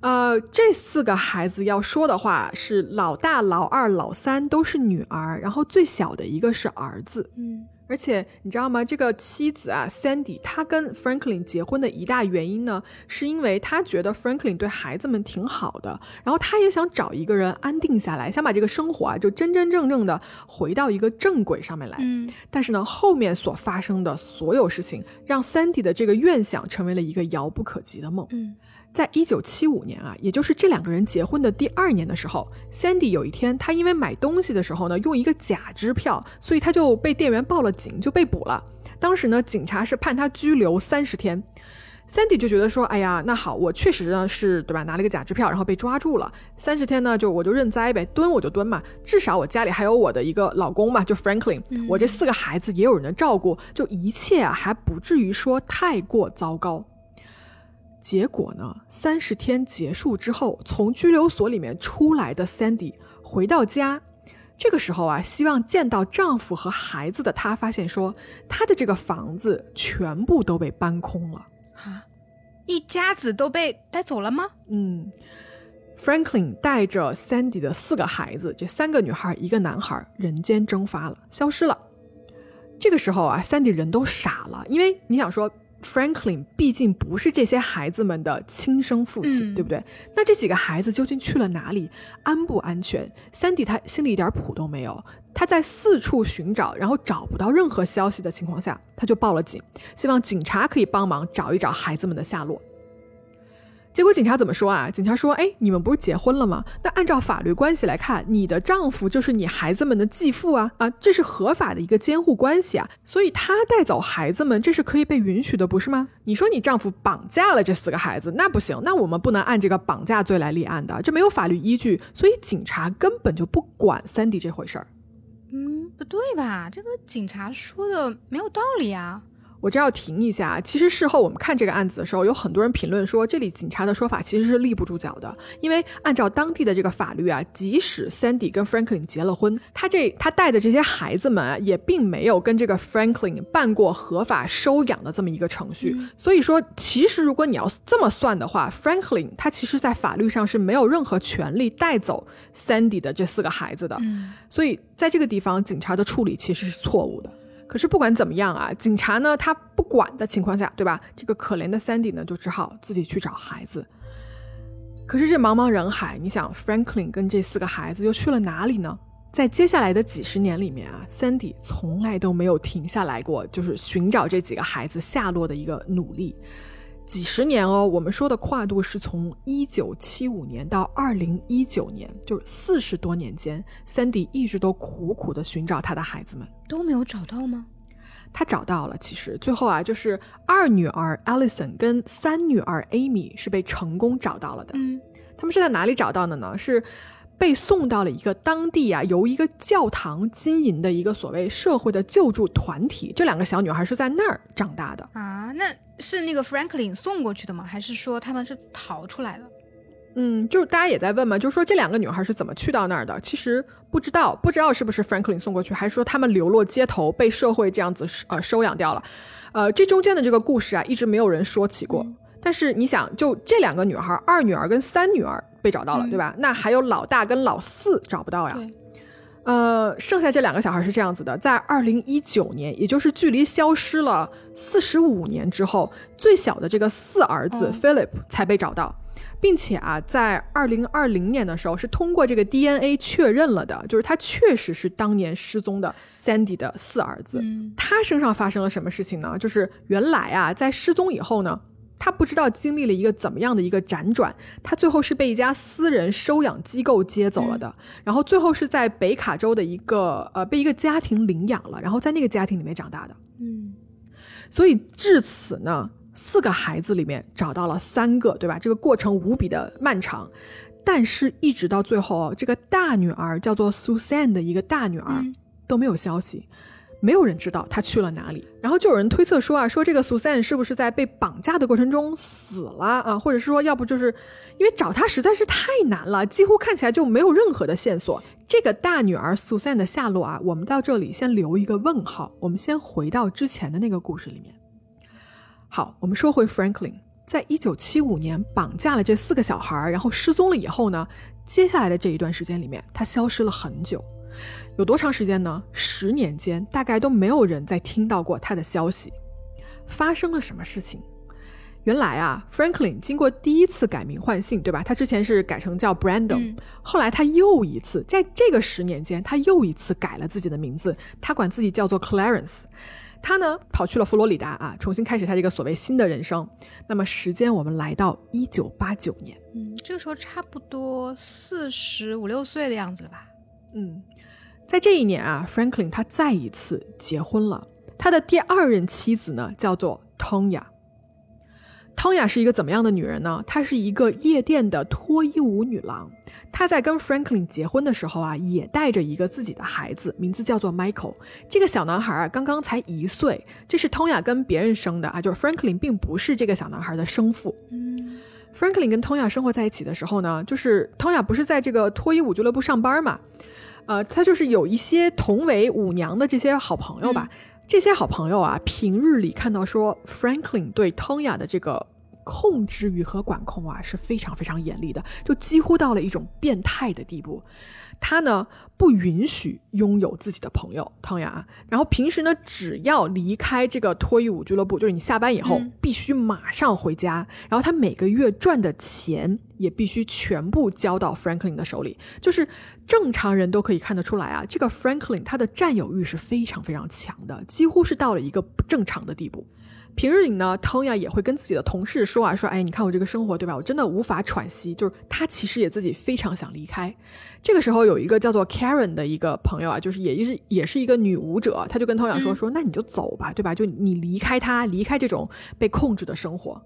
呃，这四个孩子要说的话是老大、老二、老三都是女儿，然后最小的一个是儿子。嗯。而且你知道吗？这个妻子啊，Sandy，她跟 Franklin 结婚的一大原因呢，是因为她觉得 Franklin 对孩子们挺好的，然后她也想找一个人安定下来，想把这个生活啊，就真真正正的回到一个正轨上面来。嗯。但是呢，后面所发生的所有事情，让 Sandy 的这个愿想成为了一个遥不可及的梦。嗯。在一九七五年啊，也就是这两个人结婚的第二年的时候，Sandy 有一天，他因为买东西的时候呢，用一个假支票，所以他就被店员报了警，就被捕了。当时呢，警察是判他拘留三十天。Sandy 就觉得说，哎呀，那好，我确实呢是对吧，拿了一个假支票，然后被抓住了，三十天呢，就我就认栽呗，蹲我就蹲嘛，至少我家里还有我的一个老公嘛，就 Franklin，我这四个孩子也有人的照顾，就一切啊还不至于说太过糟糕。结果呢？三十天结束之后，从拘留所里面出来的 Sandy 回到家，这个时候啊，希望见到丈夫和孩子的她，发现说，她的这个房子全部都被搬空了啊！一家子都被带走了吗？嗯，Franklin 带着 Sandy 的四个孩子，这三个女孩一个男孩，人间蒸发了，消失了。这个时候啊，Sandy 人都傻了，因为你想说。Franklin 毕竟不是这些孩子们的亲生父亲，对不对？那这几个孩子究竟去了哪里？安不安全？Sandy 他心里一点谱都没有。他在四处寻找，然后找不到任何消息的情况下，他就报了警，希望警察可以帮忙找一找孩子们的下落。结果警察怎么说啊？警察说：“哎，你们不是结婚了吗？那按照法律关系来看，你的丈夫就是你孩子们的继父啊啊，这是合法的一个监护关系啊，所以他带走孩子们，这是可以被允许的，不是吗？你说你丈夫绑架了这四个孩子，那不行，那我们不能按这个绑架罪来立案的，这没有法律依据，所以警察根本就不管三弟这回事儿。嗯，不对吧？这个警察说的没有道理啊。”我这要停一下。其实事后我们看这个案子的时候，有很多人评论说，这里警察的说法其实是立不住脚的。因为按照当地的这个法律啊，即使 Sandy 跟 Franklin 结了婚，他这他带的这些孩子们啊，也并没有跟这个 Franklin 办过合法收养的这么一个程序。所以说，其实如果你要这么算的话，Franklin 他其实在法律上是没有任何权利带走 Sandy 的这四个孩子的。所以在这个地方，警察的处理其实是错误的。可是不管怎么样啊，警察呢他不管的情况下，对吧？这个可怜的 Sandy 呢就只好自己去找孩子。可是这茫茫人海，你想 Franklin 跟这四个孩子又去了哪里呢？在接下来的几十年里面啊，Sandy 从来都没有停下来过，就是寻找这几个孩子下落的一个努力。几十年哦，我们说的跨度是从一九七五年到二零一九年，就是四十多年间，Sandy 一直都苦苦的寻找他的孩子们，都没有找到吗？他找到了，其实最后啊，就是二女儿 Alison 跟三女儿 Amy 是被成功找到了的。嗯，他们是在哪里找到的呢？是。被送到了一个当地啊，由一个教堂经营的一个所谓社会的救助团体。这两个小女孩是在那儿长大的啊？那是那个 Franklin 送过去的吗？还是说他们是逃出来的？嗯，就是大家也在问嘛，就是说这两个女孩是怎么去到那儿的？其实不知道，不知道是不是 Franklin 送过去，还是说他们流落街头，被社会这样子呃收养掉了？呃，这中间的这个故事啊，一直没有人说起过。但是你想，就这两个女孩，二女儿跟三女儿被找到了，对吧？那还有老大跟老四找不到呀。呃，剩下这两个小孩是这样子的，在二零一九年，也就是距离消失了四十五年之后，最小的这个四儿子 Philip 才被找到，并且啊，在二零二零年的时候是通过这个 DNA 确认了的，就是他确实是当年失踪的 Sandy 的四儿子。他身上发生了什么事情呢？就是原来啊，在失踪以后呢。他不知道经历了一个怎么样的一个辗转，他最后是被一家私人收养机构接走了的，然后最后是在北卡州的一个呃被一个家庭领养了，然后在那个家庭里面长大的。嗯，所以至此呢，四个孩子里面找到了三个，对吧？这个过程无比的漫长，但是一直到最后，这个大女儿叫做 Susan 的一个大女儿都没有消息。没有人知道他去了哪里，然后就有人推测说啊，说这个 Susan 是不是在被绑架的过程中死了啊？或者是说，要不就是因为找他实在是太难了，几乎看起来就没有任何的线索。这个大女儿 Susan 的下落啊，我们到这里先留一个问号。我们先回到之前的那个故事里面。好，我们说回 Franklin，在一九七五年绑架了这四个小孩，然后失踪了以后呢，接下来的这一段时间里面，他消失了很久。有多长时间呢？十年间，大概都没有人再听到过他的消息。发生了什么事情？原来啊，Franklin 经过第一次改名换姓，对吧？他之前是改成叫 Brandon，后来他又一次在这个十年间，他又一次改了自己的名字，他管自己叫做 Clarence。他呢，跑去了佛罗里达啊，重新开始他这个所谓新的人生。那么时间我们来到一九八九年，嗯，这个时候差不多四十五六岁的样子了吧？嗯。在这一年啊，Franklin 他再一次结婚了。他的第二任妻子呢，叫做 Tonya。Tonya 是一个怎么样的女人呢？她是一个夜店的脱衣舞女郎。她在跟 Franklin 结婚的时候啊，也带着一个自己的孩子，名字叫做 Michael。这个小男孩啊，刚刚才一岁。这是 Tonya 跟别人生的啊，就是 Franklin 并不是这个小男孩的生父。嗯，Franklin 跟 Tonya 生活在一起的时候呢，就是 Tonya 不是在这个脱衣舞俱乐部上班嘛？呃，他就是有一些同为舞娘的这些好朋友吧，这些好朋友啊，平日里看到说 Franklin 对 Tonya 的这个控制欲和管控啊是非常非常严厉的，就几乎到了一种变态的地步。他呢不允许拥有自己的朋友汤雅，然后平时呢只要离开这个脱衣舞俱乐部，就是你下班以后必须马上回家，然后他每个月赚的钱也必须全部交到 Franklin 的手里。就是正常人都可以看得出来啊，这个 Franklin 他的占有欲是非常非常强的，几乎是到了一个不正常的地步。平日里呢，Tonya 也会跟自己的同事说啊，说，哎，你看我这个生活，对吧？我真的无法喘息。就是他其实也自己非常想离开。这个时候有一个叫做 Karen 的一个朋友啊，就是也是也是一个女舞者，她就跟 Tonya 说，说，那你就走吧，对吧？就你离开他，离开这种被控制的生活。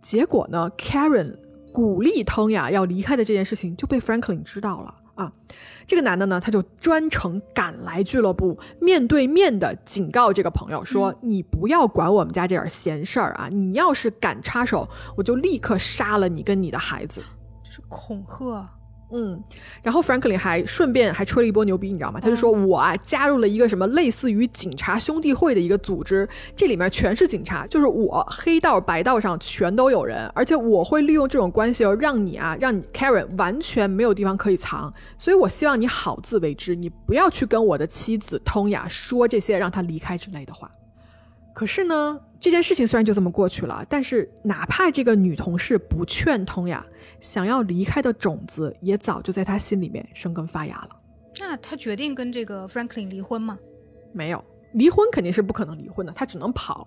结果呢，Karen 鼓励 Tonya 要离开的这件事情就被 Franklin 知道了。啊，这个男的呢，他就专程赶来俱乐部，面对面的警告这个朋友说：“你不要管我们家这点闲事儿啊！你要是敢插手，我就立刻杀了你跟你的孩子。”这是恐吓。嗯，然后 Franklin 还顺便还吹了一波牛逼，你知道吗？他就说我啊加入了一个什么类似于警察兄弟会的一个组织，这里面全是警察，就是我黑道白道上全都有人，而且我会利用这种关系哦，让你啊，让你 Karen 完全没有地方可以藏，所以我希望你好自为之，你不要去跟我的妻子通雅说这些让他离开之类的话。可是呢，这件事情虽然就这么过去了，但是哪怕这个女同事不劝通呀，想要离开的种子也早就在她心里面生根发芽了。那她决定跟这个 Franklin 离婚吗？没有，离婚肯定是不可能离婚的，她只能跑。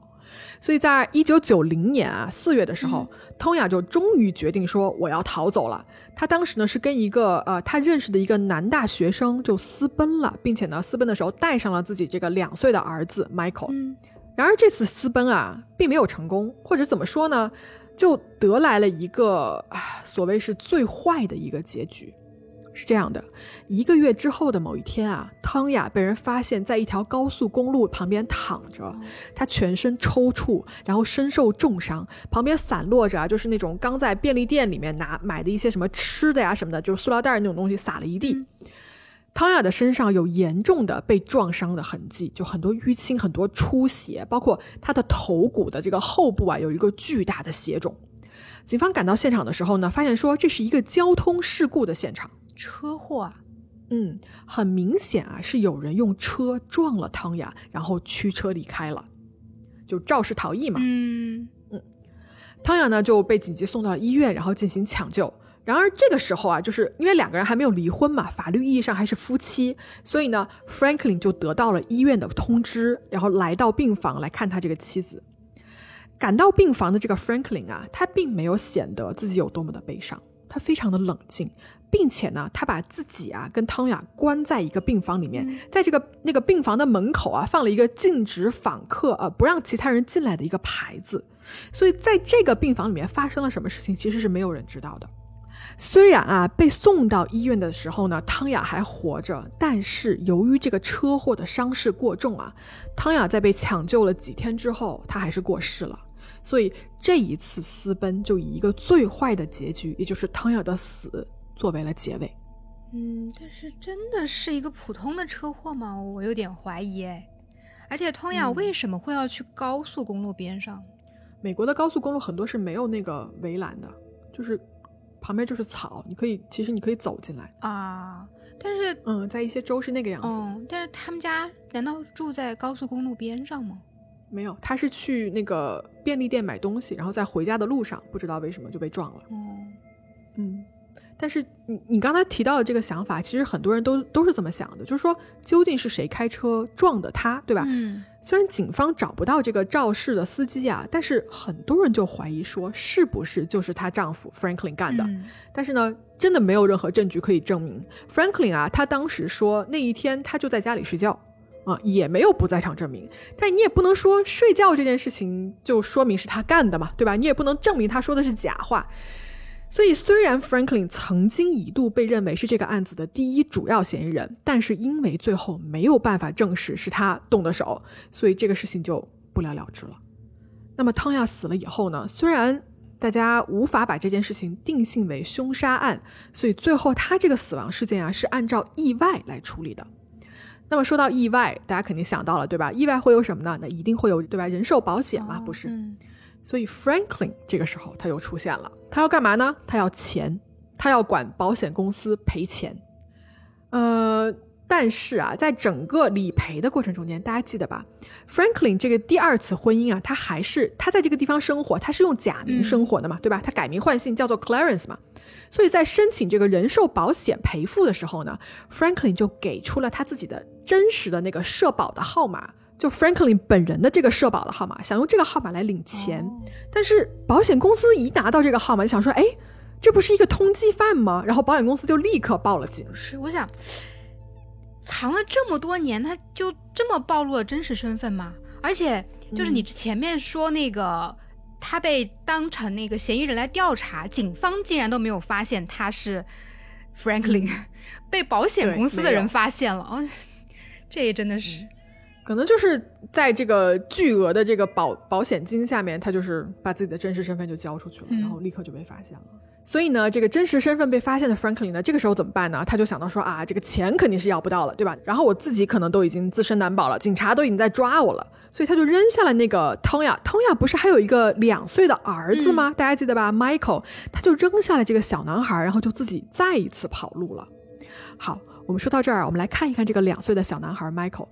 所以在一九九零年啊四月的时候，通雅就终于决定说我要逃走了。她当时呢是跟一个呃她认识的一个男大学生就私奔了，并且呢私奔的时候带上了自己这个两岁的儿子 Michael。然而这次私奔啊，并没有成功，或者怎么说呢，就得来了一个，所谓是最坏的一个结局。是这样的，一个月之后的某一天啊，汤雅被人发现在一条高速公路旁边躺着，他全身抽搐，然后身受重伤，旁边散落着啊，就是那种刚在便利店里面拿买的一些什么吃的呀什么的，就是塑料袋那种东西撒了一地。汤雅的身上有严重的被撞伤的痕迹，就很多淤青、很多出血，包括他的头骨的这个后部啊有一个巨大的血肿。警方赶到现场的时候呢，发现说这是一个交通事故的现场，车祸啊，嗯，很明显啊是有人用车撞了汤雅，然后驱车离开了，就肇事逃逸嘛。嗯嗯，汤雅呢就被紧急送到了医院，然后进行抢救。然而这个时候啊，就是因为两个人还没有离婚嘛，法律意义上还是夫妻，所以呢，Franklin 就得到了医院的通知，然后来到病房来看他这个妻子。赶到病房的这个 Franklin 啊，他并没有显得自己有多么的悲伤，他非常的冷静，并且呢，他把自己啊跟汤雅关在一个病房里面，在这个那个病房的门口啊放了一个禁止访客呃不让其他人进来的一个牌子，所以在这个病房里面发生了什么事情，其实是没有人知道的。虽然啊，被送到医院的时候呢，汤雅还活着，但是由于这个车祸的伤势过重啊，汤雅在被抢救了几天之后，她还是过世了。所以这一次私奔就以一个最坏的结局，也就是汤雅的死作为了结尾。嗯，但是真的是一个普通的车祸吗？我有点怀疑哎。而且汤雅为什么会要去高速公路边上？美国的高速公路很多是没有那个围栏的，就是。旁边就是草，你可以，其实你可以走进来啊。但是，嗯，在一些州是那个样子。嗯，但是他们家难道住在高速公路边上吗？没有，他是去那个便利店买东西，然后在回家的路上，不知道为什么就被撞了。嗯，嗯。但是你你刚才提到的这个想法，其实很多人都都是这么想的，就是说究竟是谁开车撞的他，对吧？嗯。虽然警方找不到这个肇事的司机啊，但是很多人就怀疑说是不是就是她丈夫 Franklin 干的。但是呢，真的没有任何证据可以证明 Franklin 啊，他当时说那一天他就在家里睡觉啊，也没有不在场证明。但你也不能说睡觉这件事情就说明是他干的嘛，对吧？你也不能证明他说的是假话。所以，虽然 Franklin 曾经一度被认为是这个案子的第一主要嫌疑人，但是因为最后没有办法证实是他动的手，所以这个事情就不了了之了。那么汤亚死了以后呢？虽然大家无法把这件事情定性为凶杀案，所以最后他这个死亡事件啊是按照意外来处理的。那么说到意外，大家肯定想到了对吧？意外会有什么呢？那一定会有对吧？人寿保险嘛，不是？所以 Franklin 这个时候他又出现了，他要干嘛呢？他要钱，他要管保险公司赔钱。呃，但是啊，在整个理赔的过程中间，大家记得吧？Franklin 这个第二次婚姻啊，他还是他在这个地方生活，他是用假名生活的嘛，对吧？他改名换姓叫做 Clarence 嘛。所以在申请这个人寿保险赔付的时候呢，Franklin 就给出了他自己的真实的那个社保的号码。就 Franklin 本人的这个社保的号码，想用这个号码来领钱，但是保险公司一拿到这个号码就想说，哎，这不是一个通缉犯吗？然后保险公司就立刻报了警。是，我想藏了这么多年，他就这么暴露了真实身份吗？而且就是你前面说那个。他被当成那个嫌疑人来调查，警方竟然都没有发现他是 Franklin，被保险公司的人发现了。哦，这也真的是，可能就是在这个巨额的这个保保险金下面，他就是把自己的真实身份就交出去了，然后立刻就被发现了。所以呢，这个真实身份被发现的 Franklin 呢，这个时候怎么办呢？他就想到说啊，这个钱肯定是要不到了，对吧？然后我自己可能都已经自身难保了，警察都已经在抓我了，所以他就扔下了那个 Tonya，Tonya 不是还有一个两岁的儿子吗？大家记得吧？Michael，他就扔下了这个小男孩，然后就自己再一次跑路了。好，我们说到这儿，我们来看一看这个两岁的小男孩 Michael。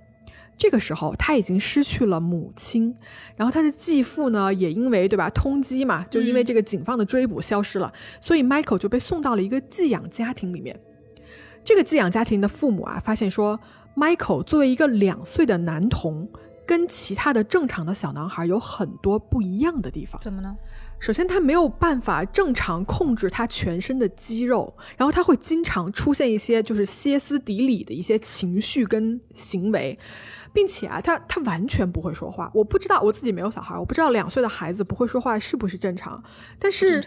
这个时候他已经失去了母亲，然后他的继父呢也因为对吧通缉嘛，就因为这个警方的追捕消失了，所以 Michael 就被送到了一个寄养家庭里面。这个寄养家庭的父母啊发现说，Michael 作为一个两岁的男童，跟其他的正常的小男孩有很多不一样的地方。怎么呢？首先他没有办法正常控制他全身的肌肉，然后他会经常出现一些就是歇斯底里的一些情绪跟行为。并且啊，他他完全不会说话。我不知道我自己没有小孩，我不知道两岁的孩子不会说话是不是正常。但是，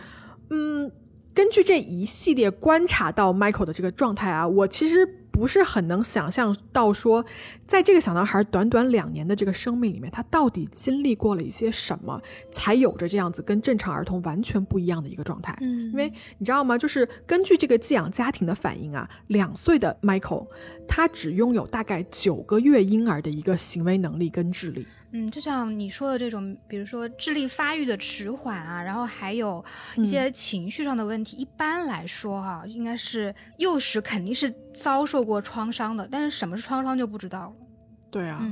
嗯，根据这一系列观察到 Michael 的这个状态啊，我其实。不是很能想象到说，在这个小男孩短短两年的这个生命里面，他到底经历过了一些什么，才有着这样子跟正常儿童完全不一样的一个状态。嗯，因为你知道吗？就是根据这个寄养家庭的反应啊，两岁的 Michael，他只拥有大概九个月婴儿的一个行为能力跟智力。嗯，就像你说的这种，比如说智力发育的迟缓啊，然后还有一些情绪上的问题，一般来说哈，应该是幼时肯定是遭受过创伤的，但是什么是创伤就不知道了。对啊。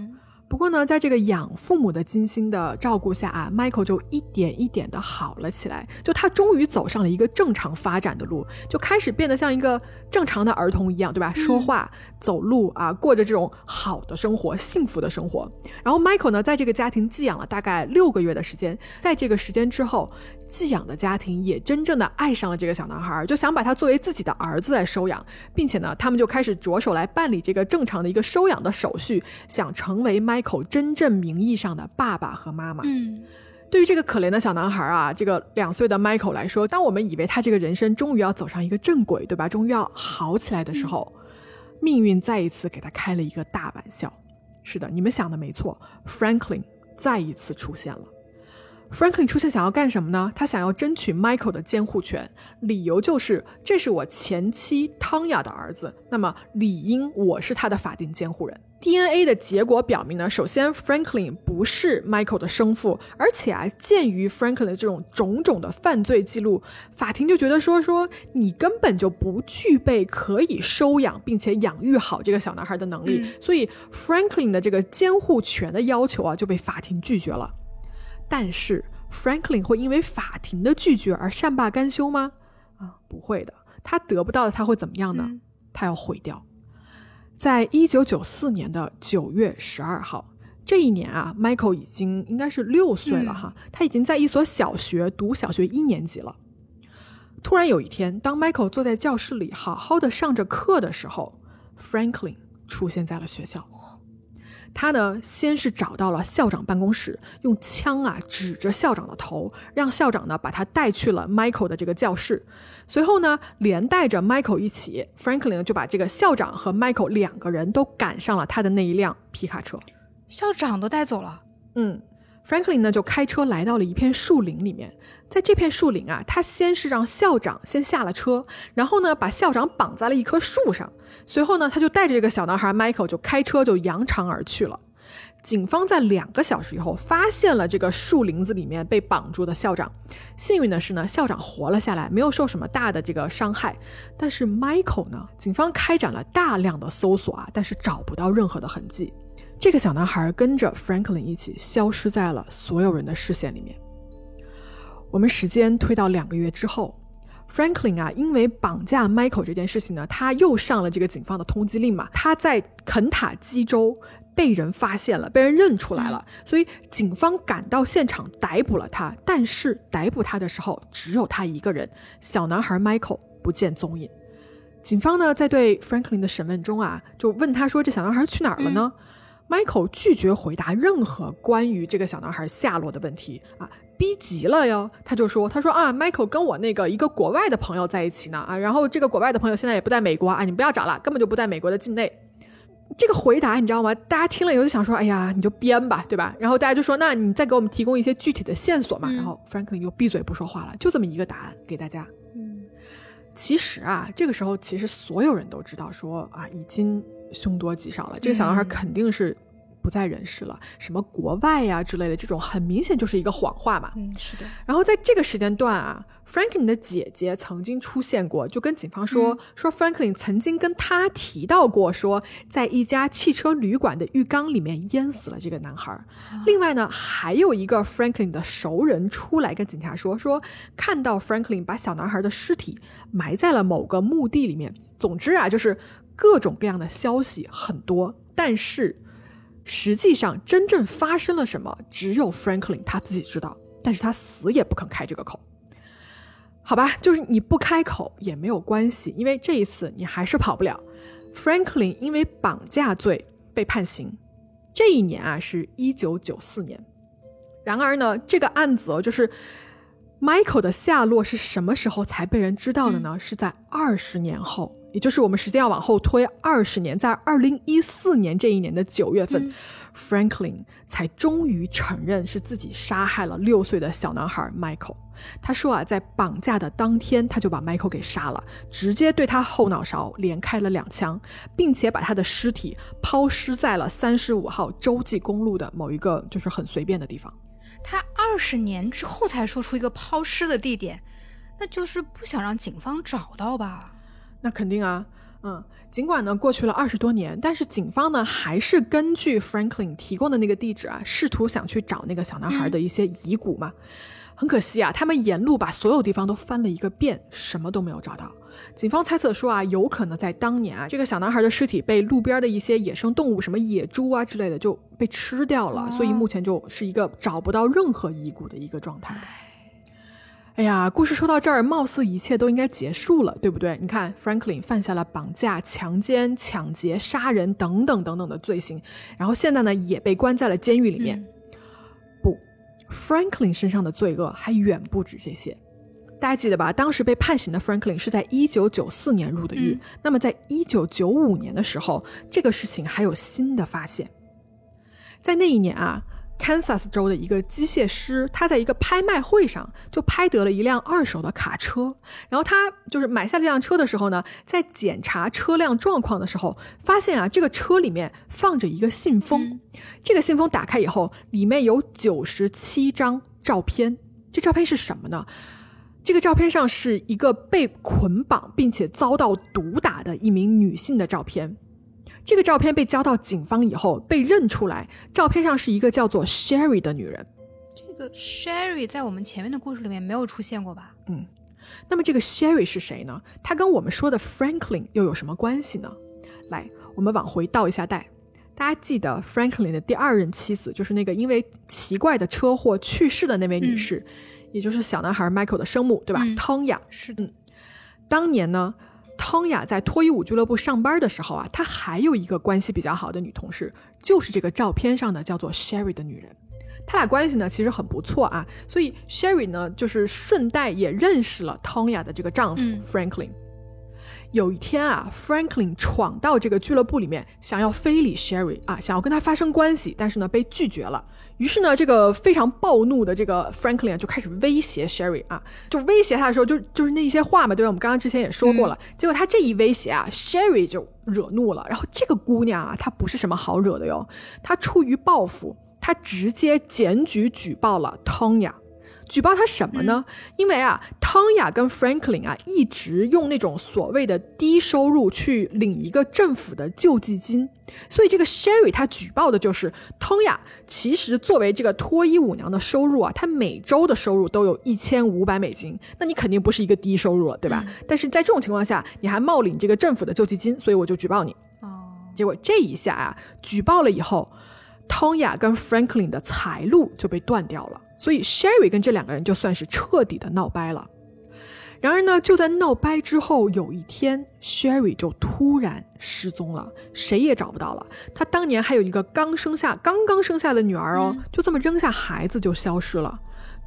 不过呢，在这个养父母的精心的照顾下啊，Michael 就一点一点的好了起来。就他终于走上了一个正常发展的路，就开始变得像一个正常的儿童一样，对吧？说话、走路啊，过着这种好的生活、幸福的生活。然后 Michael 呢，在这个家庭寄养了大概六个月的时间，在这个时间之后。寄养的家庭也真正的爱上了这个小男孩，就想把他作为自己的儿子来收养，并且呢，他们就开始着手来办理这个正常的一个收养的手续，想成为 Michael 真正名义上的爸爸和妈妈。嗯，对于这个可怜的小男孩啊，这个两岁的 Michael 来说，当我们以为他这个人生终于要走上一个正轨，对吧？终于要好起来的时候，命运再一次给他开了一个大玩笑。是的，你们想的没错，Franklin 再一次出现了。Franklin 出现想要干什么呢？他想要争取 Michael 的监护权，理由就是这是我前妻汤雅的儿子，那么理应我是他的法定监护人。DNA 的结果表明呢，首先 Franklin 不是 Michael 的生父，而且啊，鉴于 Franklin 的这种种种的犯罪记录，法庭就觉得说说你根本就不具备可以收养并且养育好这个小男孩的能力，所以 Franklin 的这个监护权的要求啊就被法庭拒绝了。但是 Franklin 会因为法庭的拒绝而善罢甘休吗？啊，不会的。他得不到的他会怎么样呢？他要毁掉。在一九九四年的九月十二号，这一年啊，Michael 已经应该是六岁了哈，他已经在一所小学读小学一年级了。突然有一天，当 Michael 坐在教室里好好的上着课的时候，Franklin 出现在了学校。他呢，先是找到了校长办公室，用枪啊指着校长的头，让校长呢把他带去了 Michael 的这个教室。随后呢，连带着 Michael 一起，Franklin 就把这个校长和 Michael 两个人都赶上了他的那一辆皮卡车。校长都带走了，嗯。Franklin 呢，就开车来到了一片树林里面。在这片树林啊，他先是让校长先下了车，然后呢，把校长绑在了一棵树上。随后呢，他就带着这个小男孩 Michael 就开车就扬长而去了。警方在两个小时以后发现了这个树林子里面被绑住的校长。幸运的是呢，校长活了下来，没有受什么大的这个伤害。但是 Michael 呢，警方开展了大量的搜索啊，但是找不到任何的痕迹。这个小男孩跟着 Franklin 一起消失在了所有人的视线里面。我们时间推到两个月之后，Franklin 啊，因为绑架 Michael 这件事情呢，他又上了这个警方的通缉令嘛。他在肯塔基州被人发现了，被人认出来了，所以警方赶到现场逮捕了他。但是逮捕他的时候，只有他一个人，小男孩 Michael 不见踪影。警方呢，在对 Franklin 的审问中啊，就问他说：“这小男孩去哪儿了呢？” Michael 拒绝回答任何关于这个小男孩下落的问题啊，逼急了哟，他就说：“他说啊，Michael 跟我那个一个国外的朋友在一起呢啊，然后这个国外的朋友现在也不在美国啊，你不要找了，根本就不在美国的境内。”这个回答你知道吗？大家听了以后就想说：“哎呀，你就编吧，对吧？”然后大家就说：“那你再给我们提供一些具体的线索嘛。”然后 Franklin 就闭嘴不说话了，就这么一个答案给大家。嗯其实啊，这个时候其实所有人都知道，说啊，已经凶多吉少了。这个小男孩肯定是不在人世了，什么国外呀之类的，这种很明显就是一个谎话嘛。嗯，是的。然后在这个时间段啊，Franklin 的姐姐曾经出现过，就跟警方说，说 Franklin 曾经跟他提到过，说在一家汽车旅馆的浴缸里面淹死了这个男孩。另外呢，还有一个 Franklin 的熟人出来跟警察说，说看到 Franklin 把小男孩的尸体埋在了某个墓地里面。总之啊，就是各种各样的消息很多，但是。实际上，真正发生了什么，只有 Franklin 他自己知道，但是他死也不肯开这个口。好吧，就是你不开口也没有关系，因为这一次你还是跑不了。Franklin 因为绑架罪被判刑，这一年啊是一九九四年。然而呢，这个案子哦就是 Michael 的下落是什么时候才被人知道的呢？是在二十年后。也就是我们时间要往后推二十年，在二零一四年这一年的九月份，Franklin 才终于承认是自己杀害了六岁的小男孩 Michael。他说啊，在绑架的当天，他就把 Michael 给杀了，直接对他后脑勺连开了两枪，并且把他的尸体抛尸在了三十五号洲际公路的某一个就是很随便的地方。他二十年之后才说出一个抛尸的地点，那就是不想让警方找到吧？那肯定啊，嗯，尽管呢过去了二十多年，但是警方呢还是根据 Franklin 提供的那个地址啊，试图想去找那个小男孩的一些遗骨嘛。很可惜啊，他们沿路把所有地方都翻了一个遍，什么都没有找到。警方猜测说啊，有可能在当年啊，这个小男孩的尸体被路边的一些野生动物，什么野猪啊之类的就被吃掉了，所以目前就是一个找不到任何遗骨的一个状态。哎呀，故事说到这儿，貌似一切都应该结束了，对不对？你看，Franklin 犯下了绑架、强奸、抢劫、杀人等等等等的罪行，然后现在呢，也被关在了监狱里面。不，Franklin 身上的罪恶还远不止这些。大家记得吧？当时被判刑的 Franklin 是在一九九四年入的狱，那么在一九九五年的时候，这个事情还有新的发现，在那一年啊。Kansas 州的一个机械师，他在一个拍卖会上就拍得了一辆二手的卡车。然后他就是买下这辆车的时候呢，在检查车辆状况的时候，发现啊，这个车里面放着一个信封。这个信封打开以后，里面有九十七张照片。这照片是什么呢？这个照片上是一个被捆绑并且遭到毒打的一名女性的照片。这个照片被交到警方以后，被认出来，照片上是一个叫做 Sherry 的女人。这个 Sherry 在我们前面的故事里面没有出现过吧？嗯，那么这个 Sherry 是谁呢？她跟我们说的 Franklin 又有什么关系呢？来，我们往回倒一下带，大家记得 Franklin 的第二任妻子，就是那个因为奇怪的车祸去世的那位女士，也就是小男孩 Michael 的生母，对吧？汤雅是的，当年呢。汤雅在脱衣舞俱乐部上班的时候啊，她还有一个关系比较好的女同事，就是这个照片上的叫做 Sherry 的女人。他俩关系呢其实很不错啊，所以 Sherry 呢就是顺带也认识了汤雅的这个丈夫 Franklin。有一天啊，Franklin 闯到这个俱乐部里面，想要非礼 Sherry 啊，想要跟他发生关系，但是呢被拒绝了。于是呢，这个非常暴怒的这个 Franklin 就开始威胁 Sherry 啊，就威胁他的时候，就就是那些话嘛，对吧？我们刚刚之前也说过了。结果他这一威胁啊，Sherry 就惹怒了。然后这个姑娘啊，她不是什么好惹的哟。她出于报复，她直接检举举报了 Tonya。举报他什么呢？因为啊，汤雅跟 Franklin 啊一直用那种所谓的低收入去领一个政府的救济金，所以这个 Sherry 他举报的就是汤雅其实作为这个脱衣舞娘的收入啊，她每周的收入都有一千五百美金，那你肯定不是一个低收入了，对吧？但是在这种情况下，你还冒领这个政府的救济金，所以我就举报你。哦，结果这一下啊，举报了以后，Tonya 跟 Franklin 的财路就被断掉了，所以 Sherry 跟这两个人就算是彻底的闹掰了。然而呢，就在闹掰之后，有一天，Sherry 就突然失踪了，谁也找不到了。她当年还有一个刚生下、刚刚生下的女儿哦，就这么扔下孩子就消失了。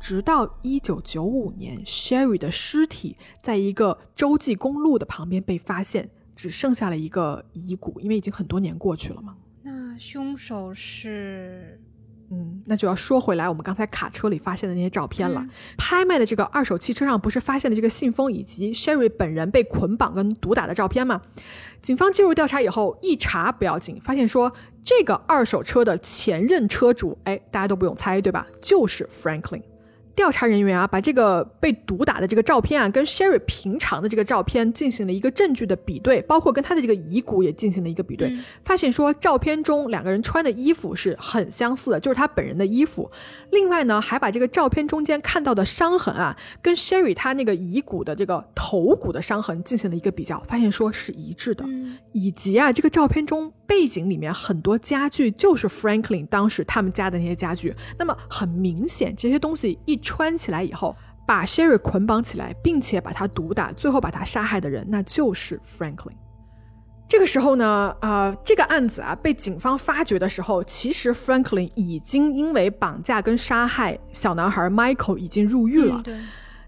直到一九九五年，Sherry 的尸体在一个洲际公路的旁边被发现，只剩下了一个遗骨，因为已经很多年过去了嘛。那凶手是？嗯，那就要说回来，我们刚才卡车里发现的那些照片了。拍卖的这个二手汽车上不是发现了这个信封以及 Sherry 本人被捆绑跟毒打的照片吗？警方介入调查以后，一查不要紧，发现说这个二手车的前任车主，哎，大家都不用猜对吧？就是 Franklin。调查人员啊，把这个被毒打的这个照片啊，跟 Sherry 平常的这个照片进行了一个证据的比对，包括跟他的这个遗骨也进行了一个比对，发现说照片中两个人穿的衣服是很相似的，就是他本人的衣服。另外呢，还把这个照片中间看到的伤痕啊，跟 Sherry 他那个遗骨的这个头骨的伤痕进行了一个比较，发现说是一致的。以及啊，这个照片中背景里面很多家具就是 Franklin 当时他们家的那些家具，那么很明显这些东西一。穿起来以后，把 Sherry 捆绑起来，并且把他毒打，最后把他杀害的人，那就是 Franklin。这个时候呢，啊，这个案子啊被警方发觉的时候，其实 Franklin 已经因为绑架跟杀害小男孩 Michael 已经入狱了。对。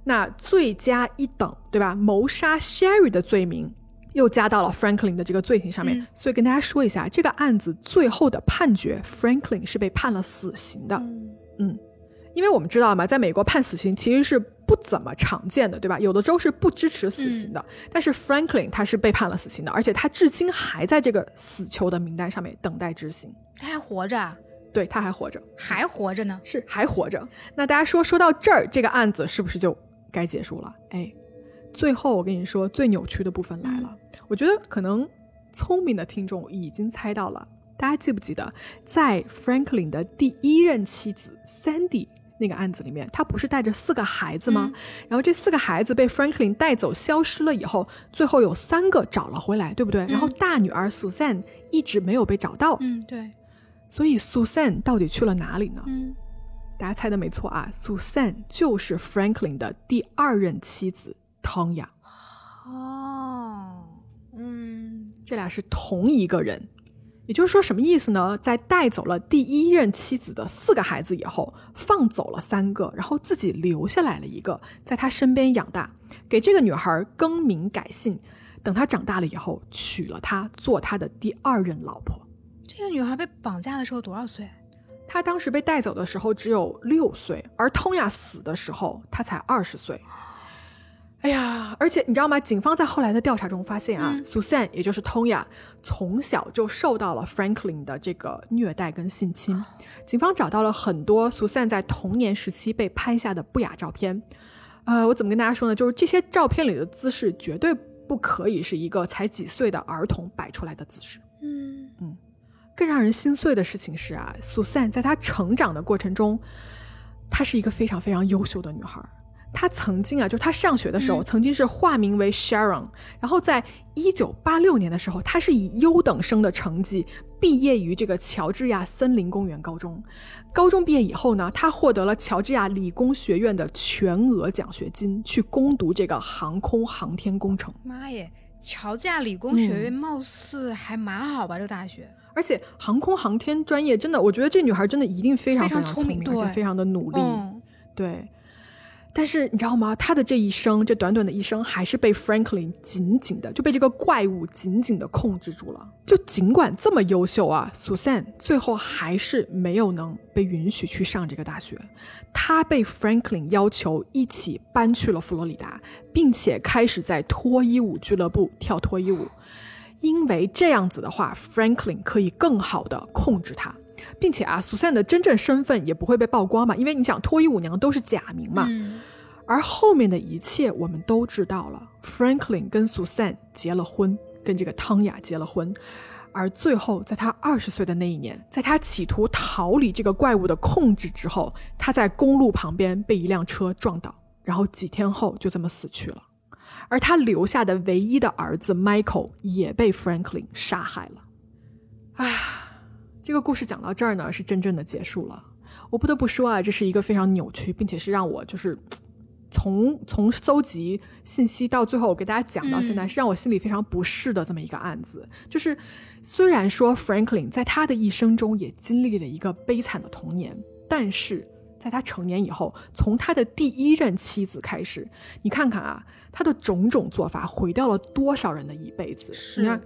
那罪加一等，对吧？谋杀 Sherry 的罪名又加到了 Franklin 的这个罪行上面。所以跟大家说一下，这个案子最后的判决，Franklin 是被判了死刑的。嗯。因为我们知道嘛，在美国判死刑其实是不怎么常见的，对吧？有的州是不支持死刑的，但是 Franklin 他是被判了死刑的，而且他至今还在这个死囚的名单上面等待执行。他还活着？对，他还活着，还活着呢？是还活着。那大家说说到这儿，这个案子是不是就该结束了？哎，最后我跟你说，最扭曲的部分来了。我觉得可能聪明的听众已经猜到了，大家记不记得，在 Franklin 的第一任妻子 Sandy。那个案子里面，他不是带着四个孩子吗？然后这四个孩子被 Franklin 带走，消失了以后，最后有三个找了回来，对不对？然后大女儿 Susan 一直没有被找到。嗯，对。所以 Susan 到底去了哪里呢？嗯，大家猜的没错啊，Susan 就是 Franklin 的第二任妻子 Tonya。哦，嗯，这俩是同一个人。也就是说，什么意思呢？在带走了第一任妻子的四个孩子以后，放走了三个，然后自己留下来了一个，在他身边养大，给这个女孩更名改姓，等她长大了以后，娶了她做他的第二任老婆。这个女孩被绑架的时候多少岁？她当时被带走的时候只有六岁，而通亚死的时候她才二十岁。哎呀，而且你知道吗？警方在后来的调查中发现啊，Susan 也就是 Tonya，从小就受到了 Franklin 的这个虐待跟性侵。警方找到了很多 Susan 在童年时期被拍下的不雅照片。呃，我怎么跟大家说呢？就是这些照片里的姿势绝对不可以是一个才几岁的儿童摆出来的姿势。嗯嗯。更让人心碎的事情是啊，Susan 在她成长的过程中，她是一个非常非常优秀的女孩。他曾经啊，就他上学的时候，曾经是化名为 Sharon，然后在一九八六年的时候，他是以优等生的成绩毕业于这个乔治亚森林公园高中。高中毕业以后呢，他获得了乔治亚理工学院的全额奖学金，去攻读这个航空航天工程。妈耶，乔治亚理工学院貌似还蛮好吧？这个大学，而且航空航天专业真的，我觉得这女孩真的一定非常非常聪明，而且非常的努力。对。但是你知道吗？他的这一生，这短短的一生，还是被 Franklin 紧紧的就被这个怪物紧紧的控制住了。就尽管这么优秀啊，Susan 最后还是没有能被允许去上这个大学。他被 Franklin 要求一起搬去了佛罗里达，并且开始在脱衣舞俱乐部跳脱衣舞，因为这样子的话，Franklin 可以更好的控制他。并且啊，苏珊的真正身份也不会被曝光嘛，因为你想脱衣舞娘都是假名嘛。而后面的一切我们都知道了，Franklin 跟苏珊结了婚，跟这个汤雅结了婚。而最后，在他二十岁的那一年，在他企图逃离这个怪物的控制之后，他在公路旁边被一辆车撞倒，然后几天后就这么死去了。而他留下的唯一的儿子 Michael 也被 Franklin 杀害了。哎，这个故事讲到这儿呢，是真正的结束了。我不得不说啊，这是一个非常扭曲，并且是让我就是 从从搜集信息到最后我给大家讲到现在，是让我心里非常不适的这么一个案子。就是虽然说 Franklin 在他的一生中也经历了一个悲惨的童年，但是在他成年以后，从他的第一任妻子开始，你看看啊，他的种种做法毁掉了多少人的一辈子。你看。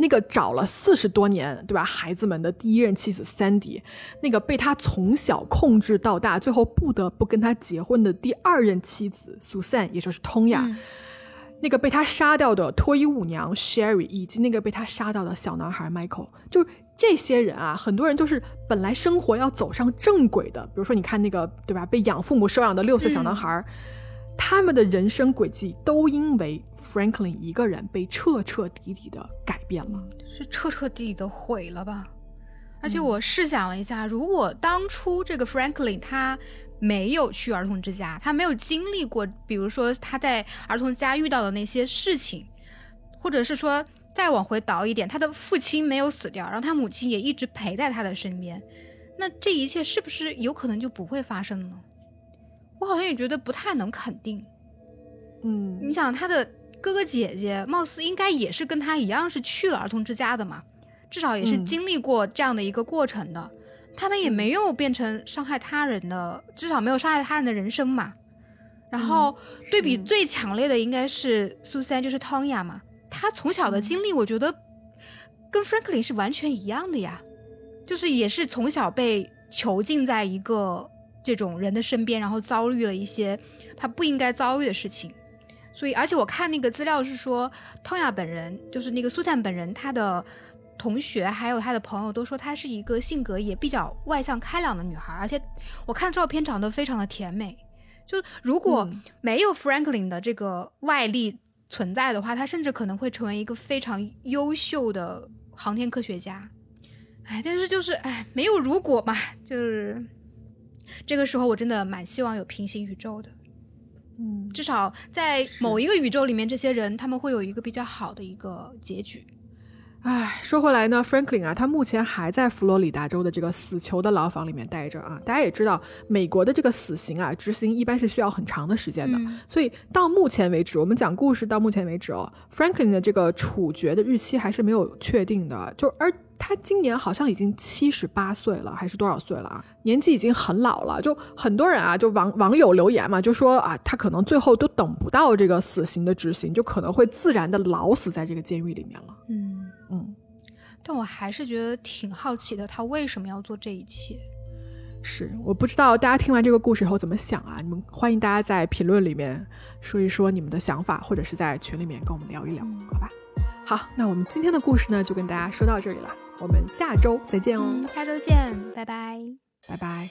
那个找了四十多年，对吧？孩子们的第一任妻子 Sandy，那个被他从小控制到大，最后不得不跟他结婚的第二任妻子 Susan，也就是 Tonya，那个被他杀掉的脱衣舞娘 Sherry，以及那个被他杀掉的小男孩 Michael，就是这些人啊，很多人都是本来生活要走上正轨的，比如说你看那个，对吧？被养父母收养的六岁小男孩。他们的人生轨迹都因为 Franklin 一个人被彻彻底底的改变了，是彻彻底底的毁了吧？而且我试想了一下，如果当初这个 Franklin 他没有去儿童之家，他没有经历过，比如说他在儿童家遇到的那些事情，或者是说再往回倒一点，他的父亲没有死掉，然后他母亲也一直陪在他的身边，那这一切是不是有可能就不会发生呢？我好像也觉得不太能肯定，嗯，你想他的哥哥姐姐，貌似应该也是跟他一样是去了儿童之家的嘛，至少也是经历过这样的一个过程的，他们也没有变成伤害他人的，至少没有伤害他人的人生嘛。然后对比最强烈的应该是苏珊，就是汤雅嘛，他从小的经历，我觉得跟 Franklin 是完全一样的呀，就是也是从小被囚禁在一个。这种人的身边，然后遭遇了一些他不应该遭遇的事情，所以，而且我看那个资料是说，汤雅本人就是那个苏珊本人，他的同学还有他的朋友都说她是一个性格也比较外向开朗的女孩，而且我看照片长得非常的甜美。就如果没有 Franklin 的这个外力存在的话，他甚至可能会成为一个非常优秀的航天科学家。哎，但是就是哎，没有如果嘛，就是。这个时候我真的蛮希望有平行宇宙的，嗯，至少在某一个宇宙里面，这些人他们会有一个比较好的一个结局。唉，说回来呢，Franklin 啊，他目前还在佛罗里达州的这个死囚的牢房里面待着啊。大家也知道，美国的这个死刑啊，执行一般是需要很长的时间的，所以到目前为止，我们讲故事到目前为止哦，Franklin 的这个处决的日期还是没有确定的，就而。他今年好像已经七十八岁了，还是多少岁了啊？年纪已经很老了。就很多人啊，就网网友留言嘛，就说啊，他可能最后都等不到这个死刑的执行，就可能会自然的老死在这个监狱里面了。嗯嗯，但我还是觉得挺好奇的，他为什么要做这一切？是，我不知道大家听完这个故事以后怎么想啊？你们欢迎大家在评论里面说一说你们的想法，或者是在群里面跟我们聊一聊，好吧？好，那我们今天的故事呢，就跟大家说到这里了。我们下周再见哦，下周见，拜拜，拜拜。